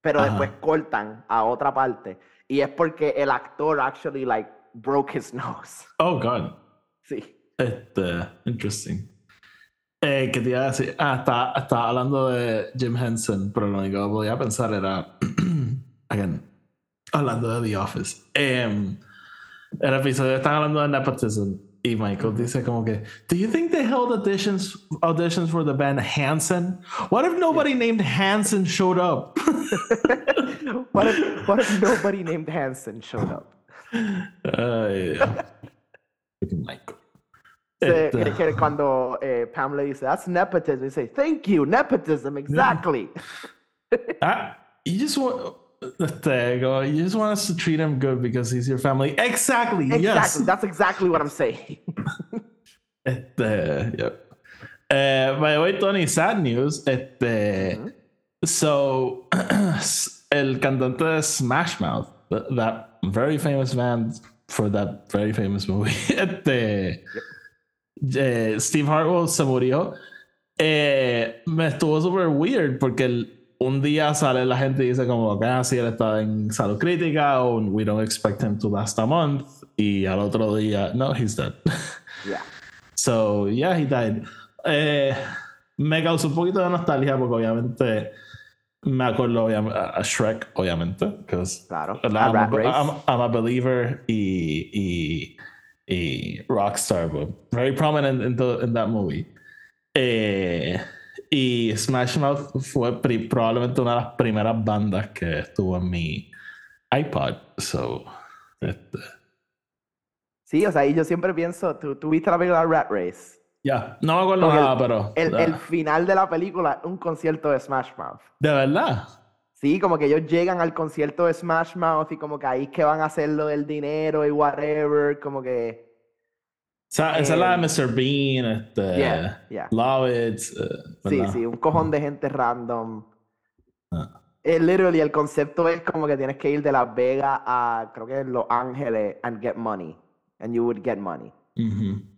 pero Ajá. después cortan a otra parte. Y es porque el actor actually like broke his nose. Oh, God. Sí. Este. Interesting. Eh, ¿Qué te iba a decir? Ah, estaba, estaba hablando de Jim Henson, pero lo único que podía pensar era. again, hablando de The Office. Em, el episodio están hablando de nepotism. Y Michael dice como que, Do you think they held auditions auditions for the band Hanson? What if nobody named Hanson showed up? what, if, what if nobody named Hanson showed up? Ay, Fucking Michael. Se- Este, que- cuando eh, Pam le dice, that's nepotism, he say, thank you, nepotism, exactly. ah, you just want este, go, you just want us to treat him good because he's your family. Exactly. Exactly. Yes. That's exactly what I'm saying. Este, yep. Eh, by the way, Tony, sad news. Este, so, el cantante de Smash Mouth, that very famous band for that very famous movie, este, eh, Steve Hartwell se murió. Eh, me estuvo super weird porque el- un día sale la gente y dice como que ah, sí, él está en salud crítica o we don't expect him to last a month y al otro día no he's dead Yeah. So, yeah, he died. Eh, me causó un poquito de nostalgia porque obviamente me acuerdo obviam- a Shrek, obviamente. Claro. I'm, A. I'm, I'm a believer y, y, y Rockstar, but very prominent in, the, in that movie. Eh, y Smash Mouth fue probablemente una de las primeras bandas que estuvo en mi iPod. So, este, Sí, o sea, y yo siempre pienso, tú, tú viste la película Rat Race. ya, no me acuerdo Porque el- nada, pero. El, el final de la película, un concierto de Smash Mouth. De verdad. Sí, como que ellos llegan al concierto de Smash Mouth y como que ahí es que van a hacer lo del dinero y whatever, como que... O sea, esa es la de Mr. Bean, este, Yeah, yeah. Eh, Sí, sí, un cojón de gente random. Ah. Eh, literally, el concepto es como que tienes que ir de Las Vegas a, creo que Los Ángeles, and get money. And you would get money.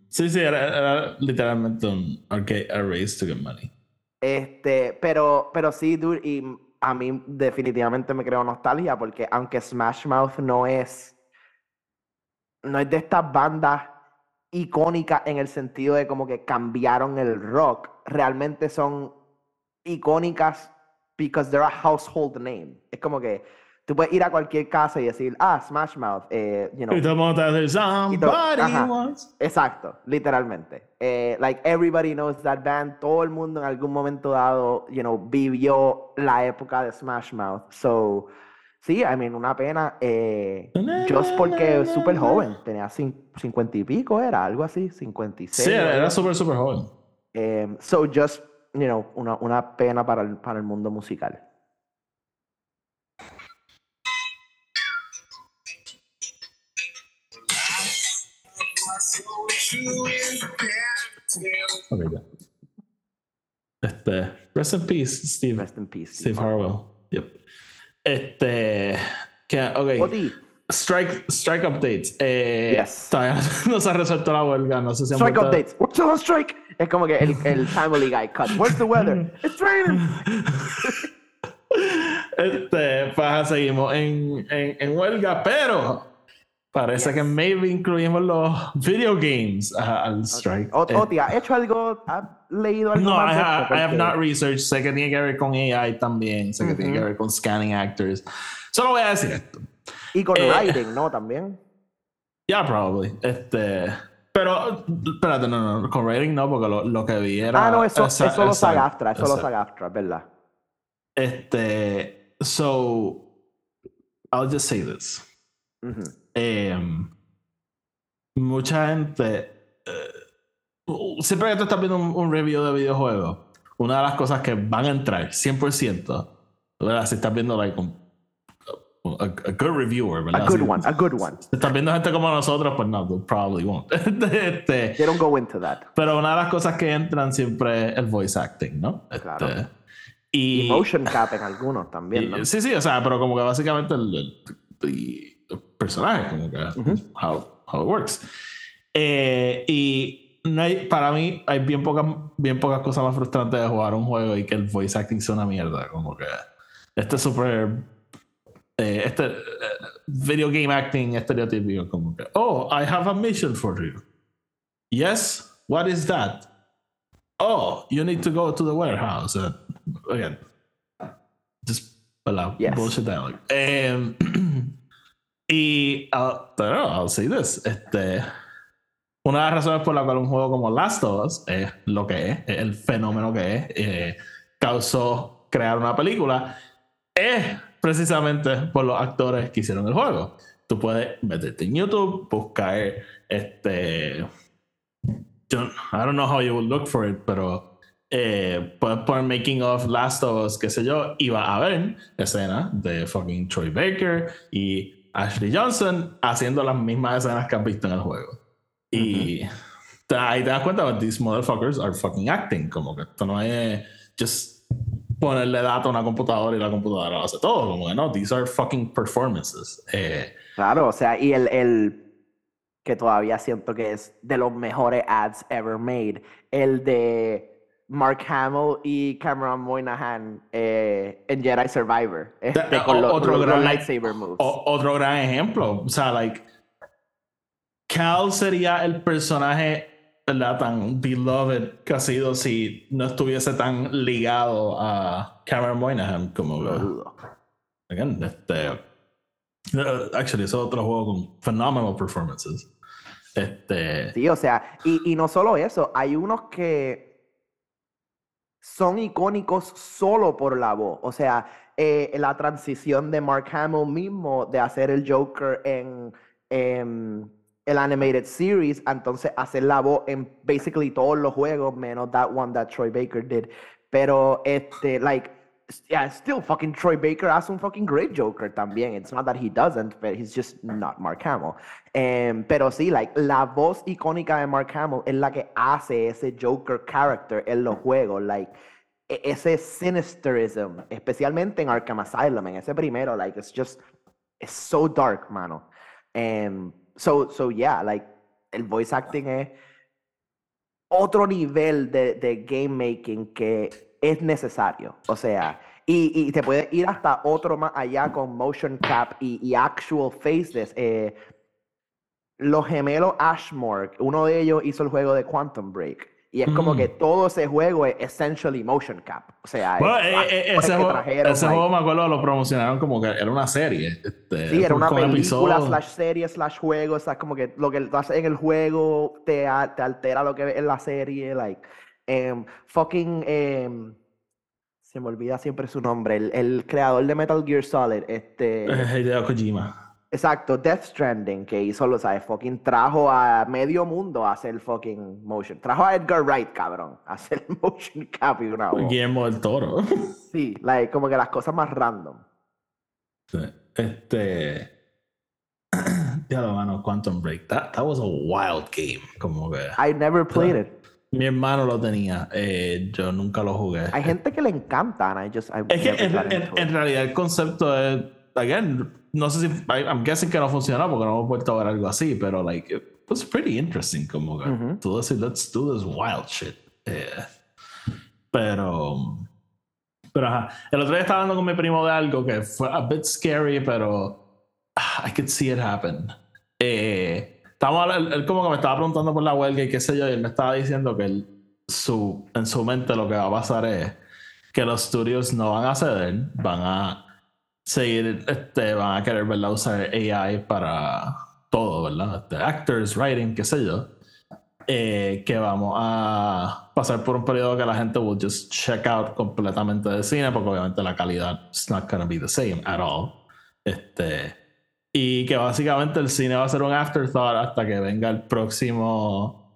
Sí, sí, era, era literalmente un arcade a race to get money. Este, pero, pero sí, dude, y a mí definitivamente me creo nostalgia porque aunque Smash Mouth no es, no es de estas bandas icónicas en el sentido de como que cambiaron el rock, realmente son icónicas because they're a household name. Es como que Tú puedes ir a cualquier casa y decir, ah, Smash Mouth, eh, you know. Y todo el mundo. Exacto, literalmente. Eh, like everybody knows that band. Todo el mundo en algún momento dado, you know, vivió la época de Smash Mouth. So, sí, I mean, una pena. Eh, just porque es súper joven, tenía cin- cincuenta y pico, era algo así, 56. Sí, era, era súper, súper joven. Eh, so, just, you know, una, una pena para el, para el mundo musical. Ok, ya. Este, rest in peace, Steve. Rest in peace. Steve Harwell. Yep. Este, que, ok. Strike, strike updates. Eh, Yes. Todavía no se ha resuelto la huelga. No sé si strike updates. We're still on strike. Es como que el, el Family Guy cut. What's the weather? It's raining. Este, pues seguimos en, en, en huelga, pero parece Yes. que maybe incluimos los video games a- al strike. O, Eh, Oti, ¿has hecho algo? ¿Has leído algo no, más I, de ha- esto? I have not researched. Sé que tiene que ver con AI también. Sé que tiene que ver con scanning actors. Solo voy a decir esto. Y con eh, writing, ¿no? También. Yeah, probably. Este. Pero, espérate, no, no, con rating no, porque lo, lo que vi era. ah, no, eso, esa- eso lo SAG-AFTRA, eso lo SAG-AFTRA, ¿verdad? Este. So, I'll just say this. Ujú. Em, mucha gente. eh, siempre que tú estás viendo un, un review de videojuegos, una de las cosas que van a entrar 100%, ¿verdad? Si estás viendo, like, un- a, a good reviewer, ¿verdad? A good Si- one, a good one. Si estás viendo gente como nosotros, pues no, they probably won't. Este, They don't go into that. pero una de las cosas que entran siempre es el voice acting, ¿no? Claro. Este, y, Y motion cap en algunos también, ¿no? y- Sí, sí, o sea, pero como que básicamente el, el- y el personaje, como que how, how it works. Eh, y no hay, para mí hay bien pocas, bien pocas cosas más frustrantes de jugar un juego y que el voice acting sea una mierda. Como que este es súper. eh, este eh, video game acting estereotípico, como que, oh, I have a mission for you. Yes, what is that? Oh, you need to go to the warehouse. Uh, again, just allow Yes. bullshit dialogue. Em, y uh, pero I'll say this. Este, una de las razones por la cual un juego como Last of Us es lo que es, es el fenómeno que es, eh, causó crear una película, es precisamente por los actores que hicieron el juego. Tú puedes meterte en YouTube, buscar este. I don't know how you would look for it, pero eh, puedes poner Making of Last of Us, qué sé yo, y va a ver escenas de fucking Troy Baker y Ashley Johnson haciendo las mismas escenas que has visto en el juego. Y te- ahí te das cuenta que these motherfuckers are fucking acting, como que esto no es just ponerle datos a una computadora y la computadora lo hace todo, como que no, these are fucking performances. Eh, Claro, o sea, y el, el que todavía siento que es de los mejores ads ever made, el de Mark Hamill y Cameron Moynihan eh, en Jedi Survivor, este, con o- los, otro los gran- lightsaber moves. O- otro gran ejemplo. O sea, like. Cal sería el personaje, ¿verdad? Tan beloved que ha sido si no estuviese tan ligado a Cameron Moynihan como. Lo dudo. Again, este. uh, actually, es otro juego con phenomenal performances. Este. Sí, o sea, y, y no solo eso, hay unos que son icónicos solo por la voz. O sea, eh, la transición de Mark Hamill mismo de hacer el Joker en, en el animated series, entonces hacer la voz en basically todos los juegos, menos that one that Troy Baker did. Pero, este, like, yeah, still fucking Troy Baker hace un fucking great Joker también. It's not that he doesn't, but he's just not Mark Hamill. Em, pero sí, like, la voz icónica de Mark Hamill es la que hace ese Joker character en los juegos, like, ese sinisterism, especialmente en Arkham Asylum, en ese primero, like, it's just, it's so dark, mano. Em, so, so yeah, like, el voice acting es otro nivel de, de game making que es necesario. O sea, y, y te puede ir hasta otro más allá con motion cap y, y actual faces. Eh, los gemelos Ashmore, uno de ellos hizo el juego de Quantum Break. Y es como Mm. que todo ese juego es essentially motion cap. O sea, Bueno, es eh, eh, ese, juego, ese juego me acuerdo lo promocionaron como que era una serie. Este, Sí, era una película slash serie slash juego, o sea, como que lo que tú haces en el juego te, te altera lo que ves en la serie, like, em, fucking, em, se me olvida siempre su nombre, el, el creador de Metal Gear Solid, este, Hideo Kojima. exacto, Death Stranding, que hizo, lo sabes, fucking trajo a medio mundo a hacer fucking motion, trajo a Edgar Wright, cabrón, a hacer motion cap y una. Guillermo del Toro. Sí, like, como que las cosas más random. Este. Ya lo mano, Quantum Break. That, that was a wild game. Como que. I never played it. Mi hermano lo tenía. eh, yo nunca lo jugué. Hay gente que le encanta, and I just, I Es que en, en- en realidad el concepto es. Again, no sé si. I- I'm guessing que no funcionó porque no hemos vuelto a ver algo así, pero like. It was pretty interesting. Como que. Ujú. Tú decir, let's do this wild shit. Eh, pero. Pero ajá. El otro día estaba hablando con mi primo de algo que fue a bit scary, pero. ah, I could see it happen. Eh, estábamos habla- él, él como que me estaba preguntando por la huelga y qué sé yo, y él me estaba diciendo que él, su, en su mente lo que va a pasar es que los estudios no van a ceder, van a seguir, este, van a querer ¿verdad? usar AI para todo, ¿verdad? Este, actors, writing, qué sé yo. Eh, que vamos a pasar por un periodo que la gente will just check out completamente de cine porque obviamente la calidad is not gonna be the same at all. Este, y que básicamente el cine va a ser un afterthought hasta que venga el próximo,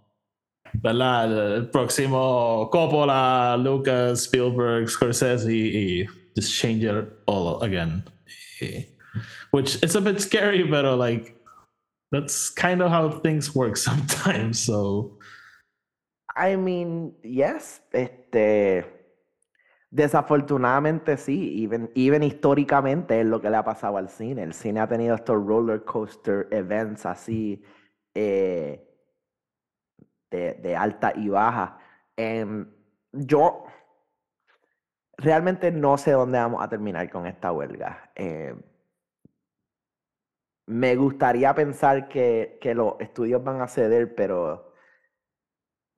¿verdad? El, próximo Coppola, Lucas, Spielberg, Scorsese y, y just change it all again. Which is a bit scary, pero like that's kind of how things work sometimes. So I mean, yes, este, desafortunadamente sí, even, even históricamente es lo que le ha pasado al cine. El cine ha tenido estos roller coaster events así eh, de, de alta y baja. Em, yo realmente no sé dónde vamos a terminar con esta huelga. Em, me gustaría pensar que, que los estudios van a ceder, pero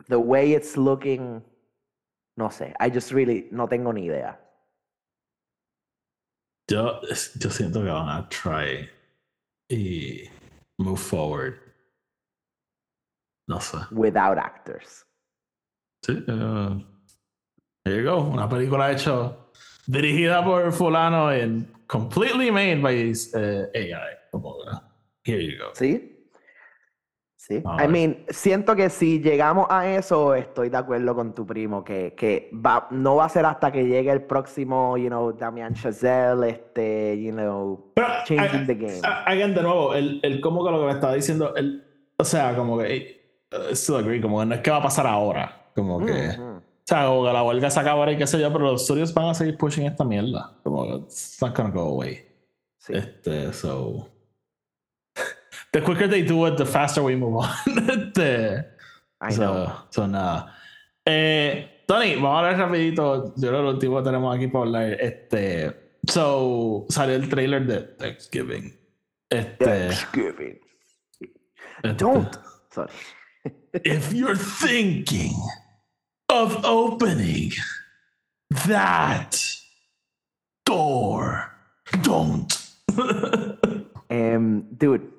the way it's looking, no sé. I just really no tengo ni idea. yo, yo siento que van a try y move forward. No sé. Without actors. Sí, uh, there you go. Una película hecha dirigida por fulano and completely made by uh, AI. Como que, Here you go. ¿Sí? Sí. A I mean, siento que si llegamos a eso, estoy de acuerdo con tu primo, que, que va, no va a ser hasta que llegue el próximo, you know, Damian Chazelle, este, you know, Pero, changing I- the game. Again, de nuevo, el, el como que lo que me estaba diciendo, el, o sea, como que, eh, still agree, como que no es que va a pasar ahora, como que, Ujú. o sea, como que la huelga se acabará y qué sé yo, pero los estudios van a seguir pushing esta mierda, como que it's not gonna go away. Sí. Este, so. The quicker they do it, the faster we move on. este, I know. so, so nada. Eh, Tony, vamos a hablar rapidito. Yo creo que lo último tenemos aquí para hablar. Este, so, salió el trailer de Thanksgiving. Este, Thanksgiving. este, Don't. Sorry. If you're thinking of opening that door, don't. Um, dude,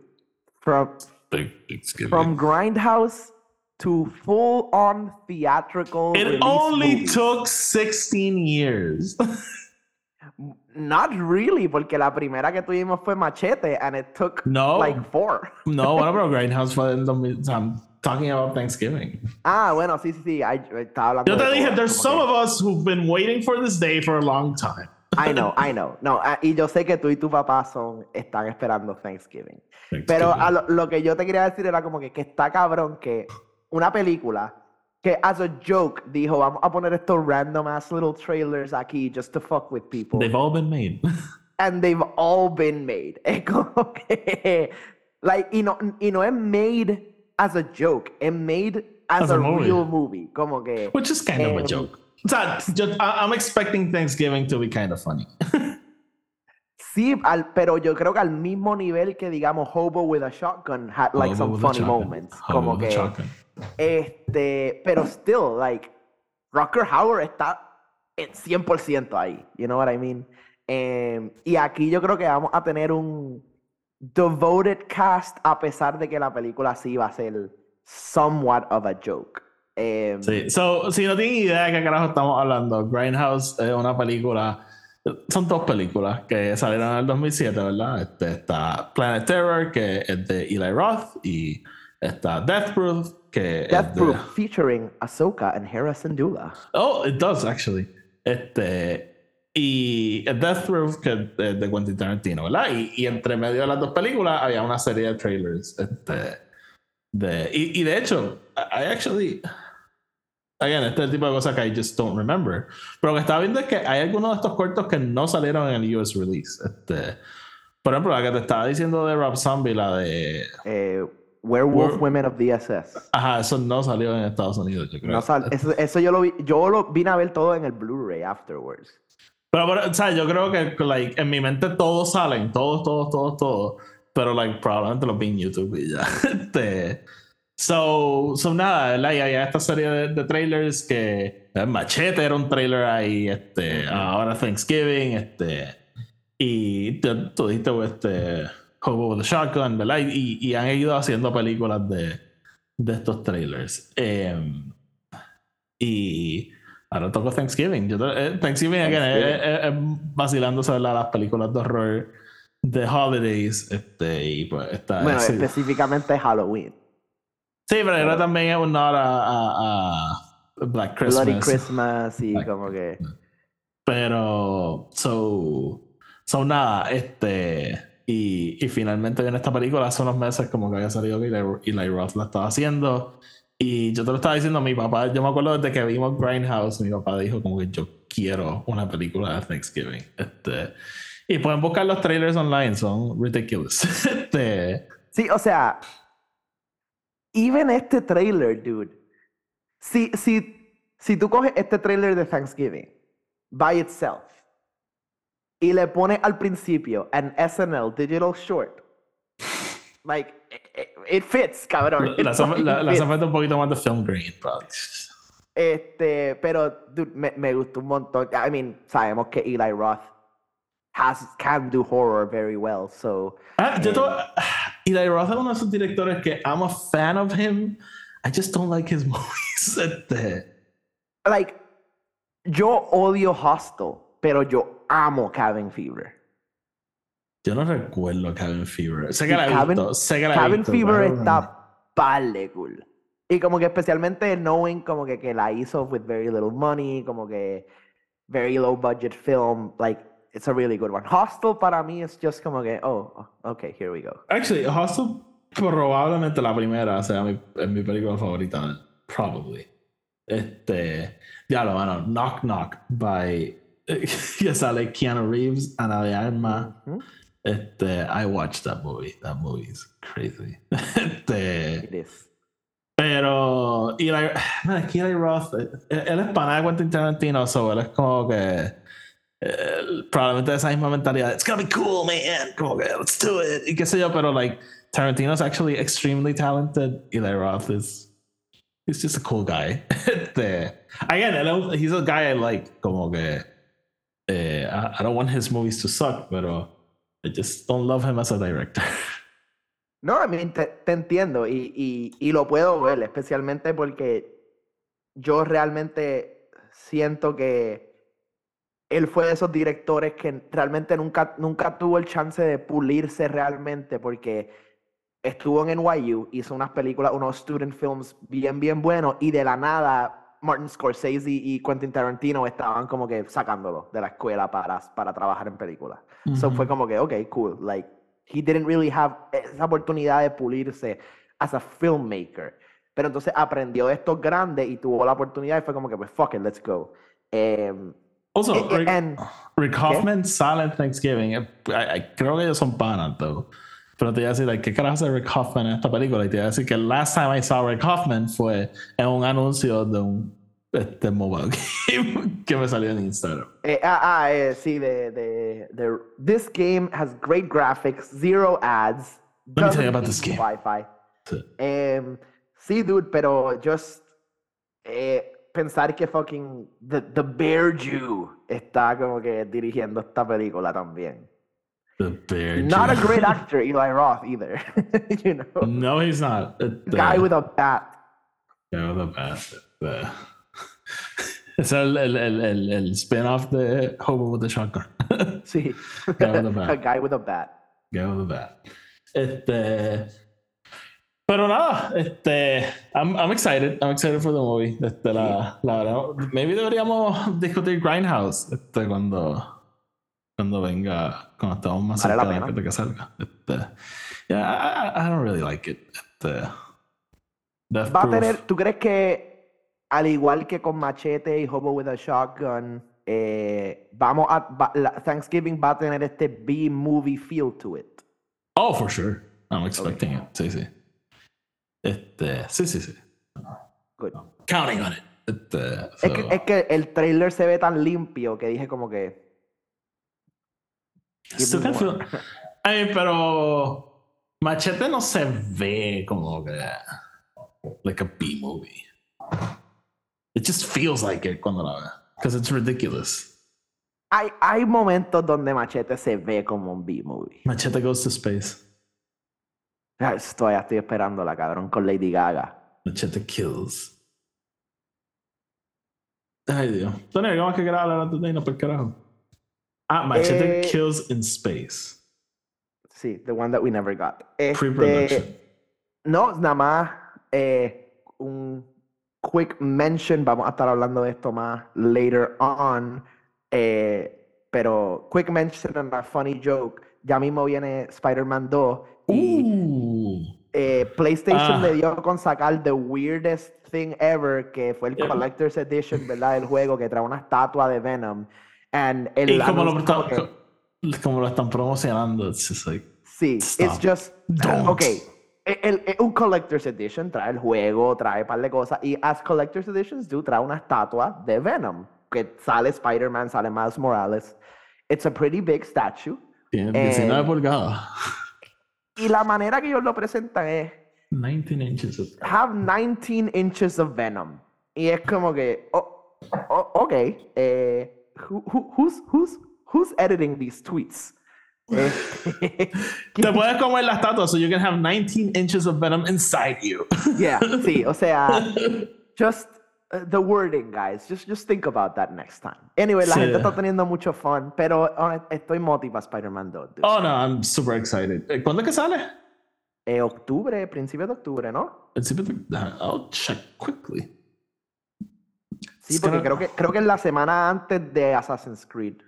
from Thanksgiving. from Grindhouse to full on theatrical. It only movies. took 16 years. Not really, porque la primera que tuvimos fue Machete, and it took No. like four. no, bueno, pero Grindhouse fue en 2000. I'm talking about Thanksgiving. Ah, bueno, sí, sí, sí. I, estaba hablando Yo te dije, there's some of us who've been waiting for this day for a long time. I know, I know. No, ah, y yo sé que tú y tu papá son, están esperando Thanksgiving. Pero a lo, lo que yo te quería decir era como que, que está cabrón que una película que as a joke dijo, vamos a poner estos random ass little trailers aquí just to fuck with people. They've all been made. and they've all been made. Es como que, like, y no, y no es made as a joke, es made as, As a, a movie. real movie. Como que, Which is kind of a joke. I- I'm expecting Thanksgiving to be kind of funny. Sí, al, pero yo creo que al mismo nivel que digamos Hobo with a Shotgun had like Hobo some funny moments. Hobo como que shotgun. este, pero still like Rocker Howard está en 100% ahí, you know what I mean? Em, y aquí yo creo que vamos a tener un devoted cast a pesar de que la película sí va a ser somewhat of a joke. Em, Sí, so, si no tienen idea de qué carajo estamos hablando, Grindhouse es una película, son dos películas que salieron en el 2007, ¿verdad? Este, está Planet Terror, que es de Eli Roth, y está Death Proof, que Death es de... Proof featuring Ahsoka and Hera Syndulla. Oh, it does, actually. Este, y Death Proof, que es de Quentin Tarantino, ¿verdad? Y, y entre medio de las dos películas había una serie de trailers. Este, de, y, y de hecho, I actually. Again, este es el tipo de cosas que I just don't remember. Pero lo que estaba viendo es que hay algunos de estos cortos que no salieron en el US release. Este, por ejemplo, la que te estaba diciendo de Rob Zombie, la de. Eh, Werewolf Were- Women of the SS. Ajá, eso no salió en Estados Unidos, yo creo. No sal- eso, eso yo lo vi, yo lo vine a ver todo en el Blu-ray afterwards. Pero, pero, o sea, yo creo que like, en mi mente todos salen, todos, todos, todos, todos. Pero like, probablemente los vi en YouTube y ya. Este, so, so nada, ¿verdad? Y hay esta serie de, de trailers que eh, Machete era un trailer ahí, este, ahora Thanksgiving, este, y tú dijiste este, Hobo with a Shotgun, ¿verdad? Y, y han ido haciendo películas de, de estos trailers. Em, y ahora toco Thanksgiving. Yo, eh, Thanksgiving, again, Thanksgiving. es- es- es vacilándose ¿verdad? las películas de horror de holidays. Este, y pues está. Bueno, sí. específicamente Halloween. Sí, pero ahora también es un nod a, a- a Black Christmas. Bloody Christmas y Black como que... Pero, so, so nada, este, y, y finalmente viene esta película hace unos meses como que había salido que Eli, Eli Roth la estaba haciendo. Y yo te lo estaba diciendo a mi papá, yo me acuerdo desde que vimos Grindhouse, mi papá dijo como que yo quiero una película de Thanksgiving. Este, y pueden buscar los trailers online, son ridiculous. Este, Sí, o sea... Even este trailer, dude. Si, si, si tú coges este trailer de Thanksgiving by itself y le pones al principio an SNL digital short, like, it, it fits, cabrón. la, It la, fucking la, la fits. un poquito más de film green, pero- Este, pero dude, me, me gustó un montón. I mean, sabemos que Eli Roth has, can do horror very well, so Ah, yo to- Eli Roth es uno de esos directores que I'm a fan of him. I just don't like his movies. Like yo odio Hostel, pero yo amo Cabin Fever. yo no recuerdo Cabin Fever. Sé que Y la he Cabin- visto. Sé que la Cabin visto, Fever está par de cool. Y como que especialmente knowing como que, que la hizo with very little money, como que very low budget film, like it's a really good one. Hostel para mí es just como que, oh, okay, here we go. Actually, Hostel probablemente la primera sea mi, es mi película favorita. Probably. Este, ya lo mano. Knock Knock by que sale Keanu Reeves, Ana de Arma. Ujú. Este, I watched that movie. That movie is crazy. Este, It is. Pero Eli, man, Eli Roth, eh, él es pana de Quentin Tarantino, so él es como que eh, probablemente esa misma mentalidad. It's gonna be cool, man. Como que let's do it. Y qué sé yo, pero like Tarantino is actually extremely talented. Eli Roth is he's just a cool guy. este, again, he's a guy I like. Como que eh, I, I don't want his movies to suck, pero I just don't love him as a director. No, I mean, te, te entiendo y, y, y lo puedo ver, especialmente porque yo realmente siento que él fue de esos directores que realmente nunca, nunca tuvo el chance de pulirse realmente porque estuvo en NYU, hizo unas películas, unos student films bien, bien buenos y de la nada Martin Scorsese y Quentin Tarantino estaban como que sacándolo de la escuela para, para trabajar en películas. So Ujú. fue como que, ok, cool. Like, he didn't really have esa oportunidad de pulirse as a filmmaker. Pero entonces aprendió de estos grandes y tuvo la oportunidad y fue como que, pues, fuck it, let's go. Em, Also, eh, eh, Rick, and- Rick Hoffman sale en Thanksgiving. Eh, I- I- creo que ellos son panas, though. Pero te iba a decir, like, ¿qué carajo hace Rick Hoffman en esta película? Y te iba a decir que last time I saw Rick Hoffman fue en un anuncio de un este mobile game que me salió en Instagram. Eh, ah, ah, eh, sí, de, de, de. This game has great graphics, zero ads. Let me tell you about this game. Wi-Fi. Sí. Em, sí, dude, pero just eh, pensar que fucking the, the Bear Jew está como que dirigiendo esta película también. The Bear Not a Jew. great actor, Eli Roth either. you know, No, he's not. Este, guy with a bat. Guy with a bat. Este, es el, el, el, el, spin-off de Hobo with the Shotgun. Sí, Guy with a bat. a guy with a bat. Guy with a bat. Este. Pero nada, este. I'm, I'm excited. I'm excited for the movie. Este, la, la verdad, maybe deberíamos discutir Grindhouse este, cuando, cuando venga, cuando estamos más Vale la cerca de de que salga. Este, yeah, I, don't really like it. Este, Va a tener, ¿tú crees que al igual que con Machete y Hobo with a Shotgun, eh, vamos a, va- la- Thanksgiving va a tener este B-movie feel to it? Oh, for sure. I'm expecting it. Sí, sí. Este, sí, sí, sí. Good. Counting on it. Este, Es, que, es que el trailer se ve tan limpio que dije como que... feel- mean, pero Machete no se ve como que like a B movie. It just feels like it cuando la ve. Because it's ridiculous. Hay, hay momentos donde Machete se ve como un B-movie. Machete goes to space. Ah, Estoy, estoy esperando la cabrón con Lady Gaga. Machete kills. Ay, Dios. Tony, ¿cómo es que hablar de por carajo? Ah, Machete Eh, kills in space. Sí, the one that we never got. Este, Pre-production. No, nada más eh, un quick mention. Vamos a estar hablando de esto más later on. eh, pero quick mention and a funny joke. Ya mismo viene Spider-Man 2 y Ooh. eh, PlayStation Ah. le dio con sacar the weirdest thing ever, que fue el Yeah. Collector's Edition, ¿verdad? El juego que trae una estatua de Venom. And el Y como lo, está- que- como lo están promocionando, it's just like. Sí, it's Stop. just. Don't. Ok. el- el- el- un Collector's Edition trae el juego, trae un par de cosas. Y as Collector's Editions do, trae una estatua de Venom. Que sale Spider-Man, sale Miles Morales. It's a pretty big statue. Tiene Eh, 19 pulgadas. Y la manera que ellos lo presentan es. 19 inches. of- Have 19 inches of Venom. Y es como que. Oh, oh, ok. eh, who- who- who's, who's, who's editing these tweets? Eh, Te puedes comer la estatua, so you can have 19 inches of venom inside you. Yeah, sí, o sea, just the wording, guys. Just, just think about that next time. Anyway, la Sí. gente está teniendo mucho fun, pero honest- estoy motivado Spider-Man 2. dude. Oh no, I'm super excited. Eh, ¿Cuándo es que sale? Eh, octubre, principio de octubre, ¿no? Principio de- I'll check quickly. Sí, It's porque gonna- creo que, creo que es la semana antes de Assassin's Creed.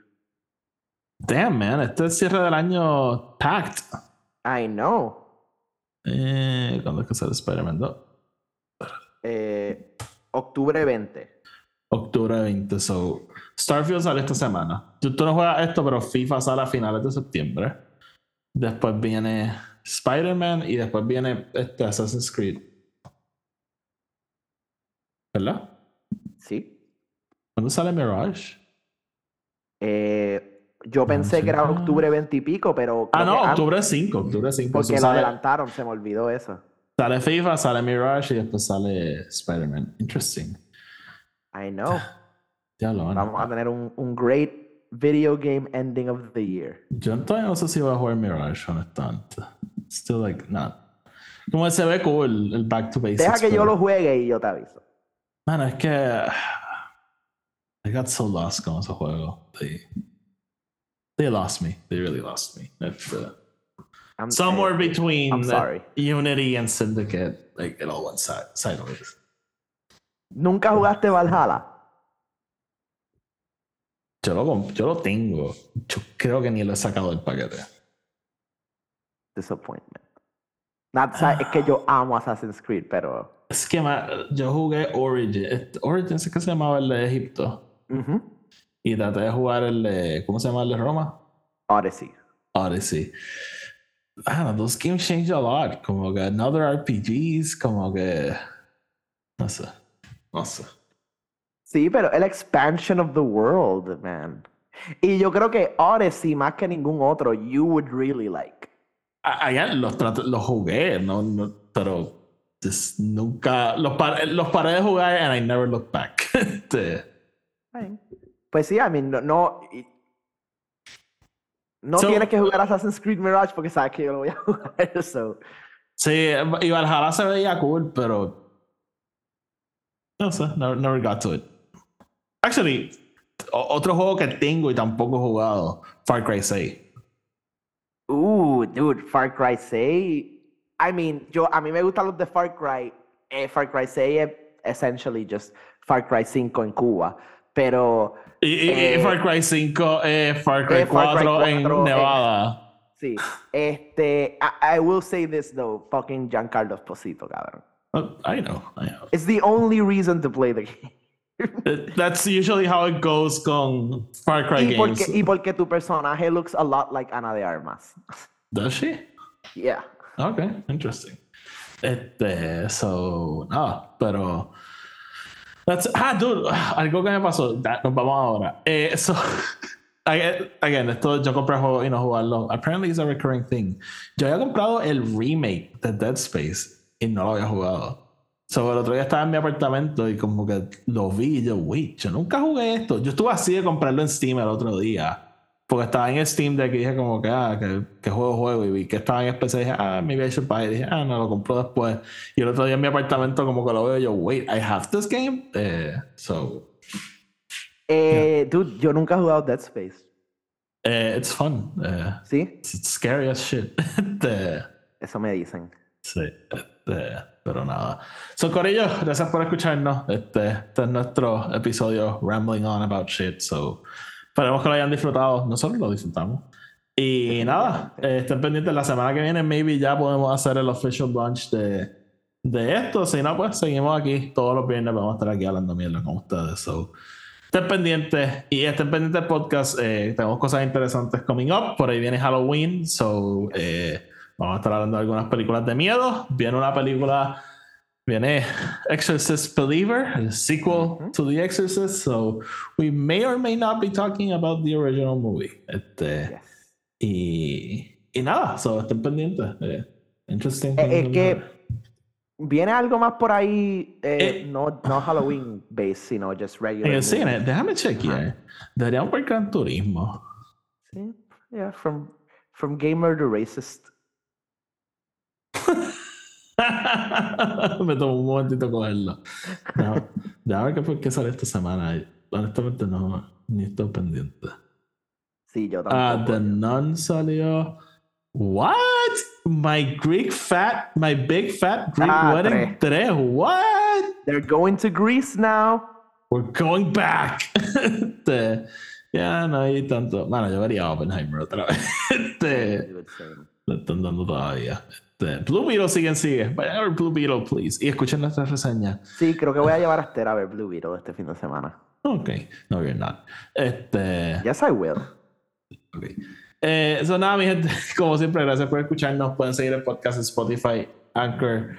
Damn, man. Este es cierre del año packed. I know. Eh, ¿Cuándo es que sale Spider-Man 2? Eh, octubre 20. Octubre 20. So, Starfield sale esta semana. Tú, tú no juegas esto, pero FIFA sale a finales de septiembre. Después viene Spider-Man y después viene este Assassin's Creed. ¿Verdad? Sí. ¿Cuándo sale Mirage? Eh, yo pensé que era octubre 20 y pico, pero. Ah, no, octubre 5. Octubre 5. Porque lo sale, adelantaron, se me olvidó eso. Sale FIFA, sale Mirage y después sale Spider-Man. Interesting. I know. Ya lo Vamos a tener un, un great video game ending of the year. Yo todavía no sé si voy a jugar Mirage, honestamente. Still like, not. Como se ve cool el back to basics. Deja que yo lo juegue y yo te aviso. Mano, es que. I got so lost con ese juego. They, they lost me. They really lost me. It's, uh, I'm- somewhere between I'm the sorry. Unity and Syndicate. Like, it all went side, sideways. ¿Nunca jugaste Valhalla? Yo lo, yo lo tengo. Yo creo que ni lo he sacado del paquete. Disappointment. Not- es que yo amo Assassin's Creed, pero. Es que yo jugué Origin. este- Origin es que se llamaba el de Egipto. Y traté de jugar el de. ¿Cómo se llama el de Roma? Odyssey. Odyssey. I don't know, those games changed a lot. Como que another RPGs, como que. No sé. No sé. Sí, pero el expansion of the world, man. Y yo creo que Odyssey, más que ningún otro, you would really like. Allá los, los jugué, no, no pero just nunca los, par, los paré de jugar and I never looked back. Este, pues sí, I mean, no, no, no tienes que jugar Assassin's Creed Mirage porque sabes que yo lo voy a jugar. So. Sí, y Valhalla se veía cool, pero no sé, never, never got to it. Actually, otro juego que tengo y tampoco he jugado, Far Cry 6. Uh, dude, Far Cry 6. I mean, yo, a mí me gustan los de Far Cry. Eh, Far Cry 6 es essentially just Far Cry 5 en Cuba. Pero. Y, eh, Far Cry 5 es Far Cry 4, en Nevada. sí. Este. I, I, will say this though. Fucking Giancarlo Esposito, cabrón. Oh, I know, I know. It's the only reason to play the game. That's usually how it goes con Far Cry y games. Porque, y porque tu personaje looks a lot like Ana de Armas. Does she? Yeah. Okay, interesting. Este, so, nada, pero. That's, ah, dude, algo que me pasó. Nos vamos ahora. Eh, so, again, esto yo compré el juego y no jugarlo. Apparently it's a recurring thing. Yo había comprado el remake de Dead Space y no lo había jugado. So, el otro día estaba en mi apartamento y como que lo vi y yo, wait, yo nunca jugué esto. Yo estuve así de comprarlo en Steam el otro día. Porque estaba en Steam de que dije como que, ah, que, juego juego y vi que estaba en especial y dije, ah, maybe I should buy it. Y dije, ah, no, lo compro después. Y el otro día en mi apartamento como que lo veo y yo, wait, I have this game? Eh, so... Eh, Dude, yo nunca he jugado Dead Space. Eh, it's fun. Eh, ¿Sí? It's scary as shit. Eso me dicen. Sí. Este, pero nada. So, Corillo, gracias por escucharnos. Este, este es nuestro episodio Rambling On About Shit. So, esperemos que lo hayan disfrutado. Nosotros lo disfrutamos. Y nada, eh, estén pendientes. La semana que viene, maybe ya podemos hacer el official launch de, de esto. Si no, pues seguimos aquí todos los viernes. Vamos a estar aquí hablando mierda con ustedes. So, estén pendientes y estén pendientes del podcast. Eh, tenemos cosas interesantes coming up. Por ahí viene Halloween. So, eh, Vamos a estar hablando de algunas películas de miedo. Viene una película, viene Exorcist Believer, el sequel to The Exorcist. So we may or may not be talking about the original movie. Este, y, y nada, so estén pendientes. Eh, interesting. Eh, es que viene algo más por ahí, eh, no, no Halloween based, sino just regular. En cine, déjame chequear. Deberíamos ver Gran Turismo. Sí, yeah, from, from gamer to racist. Me tomó un momentito cogerlo. Ya ver qué sale esta semana. Honestamente no, ni estoy pendiente. Sí, yo ah, tampoco. Ah, The Nun salió. What? My Greek fat, my big fat Greek ah, wedding tres. What? They're going to Greece now. We're going back. este, ya no hay tanto. Bueno, yo vería Oppenheimer otra vez. Este, le están dando todavía. Este, Blue Beetle siguen sigue. Vayan a ver Blue Beetle, please. Y escuchen nuestra reseña. Sí, creo que voy a llevar a Esther a ver Blue Beetle este fin de semana. Ok. No, you're not. Este... Yes, I will. Ok. Eh, nada, mi gente. Como siempre, gracias por escucharnos. Pueden seguir el podcast en Spotify, Anchor,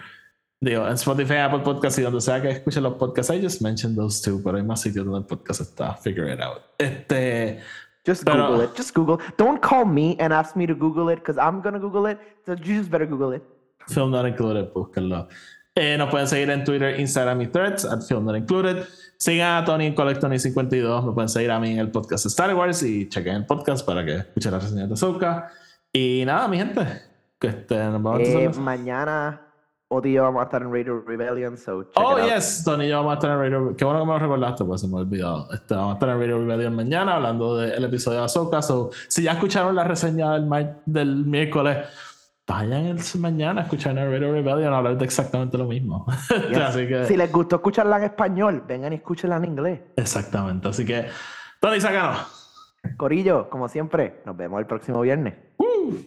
digo, en Spotify, Apple Podcasts y donde sea que escuchen los podcasts. I just mentioned those two, pero hay más sitios donde el podcast está. Figure it out. Este. Just Google it. Just Google. Don't call me and ask me to Google it because I'm going to Google it. So you just better Google it. Film Not Included, búsquenlo. Eh, nos pueden seguir en Twitter, Instagram y Threads, at Film Not Included. Sigan a Tony en Collectony52. Me pueden seguir a mí en el podcast Star Wars y chequen el podcast para que escuchen la reseña de Ahsoka. Y nada, mi gente. Que estén nos eh, Mañana Odi vamos a estar en Radio Rebellion, so check Oh, it yes, Tony y yo vamos a estar en Radio Rebellion. Qué bueno que me lo recordaste, pues se me ha olvidado. Este, vamos a estar en Radio Rebellion mañana hablando del episodio de Ahsoka. So, si ya escucharon la reseña del, del miércoles, vayan el, mañana a escuchar en Radio Rebellion a hablar de exactamente lo mismo. así que... Si les gustó escucharla en español, vengan y escúchenla en inglés. Exactamente. Así que, Tony, sácanos. Corillo, como siempre, nos vemos el próximo viernes. Uh.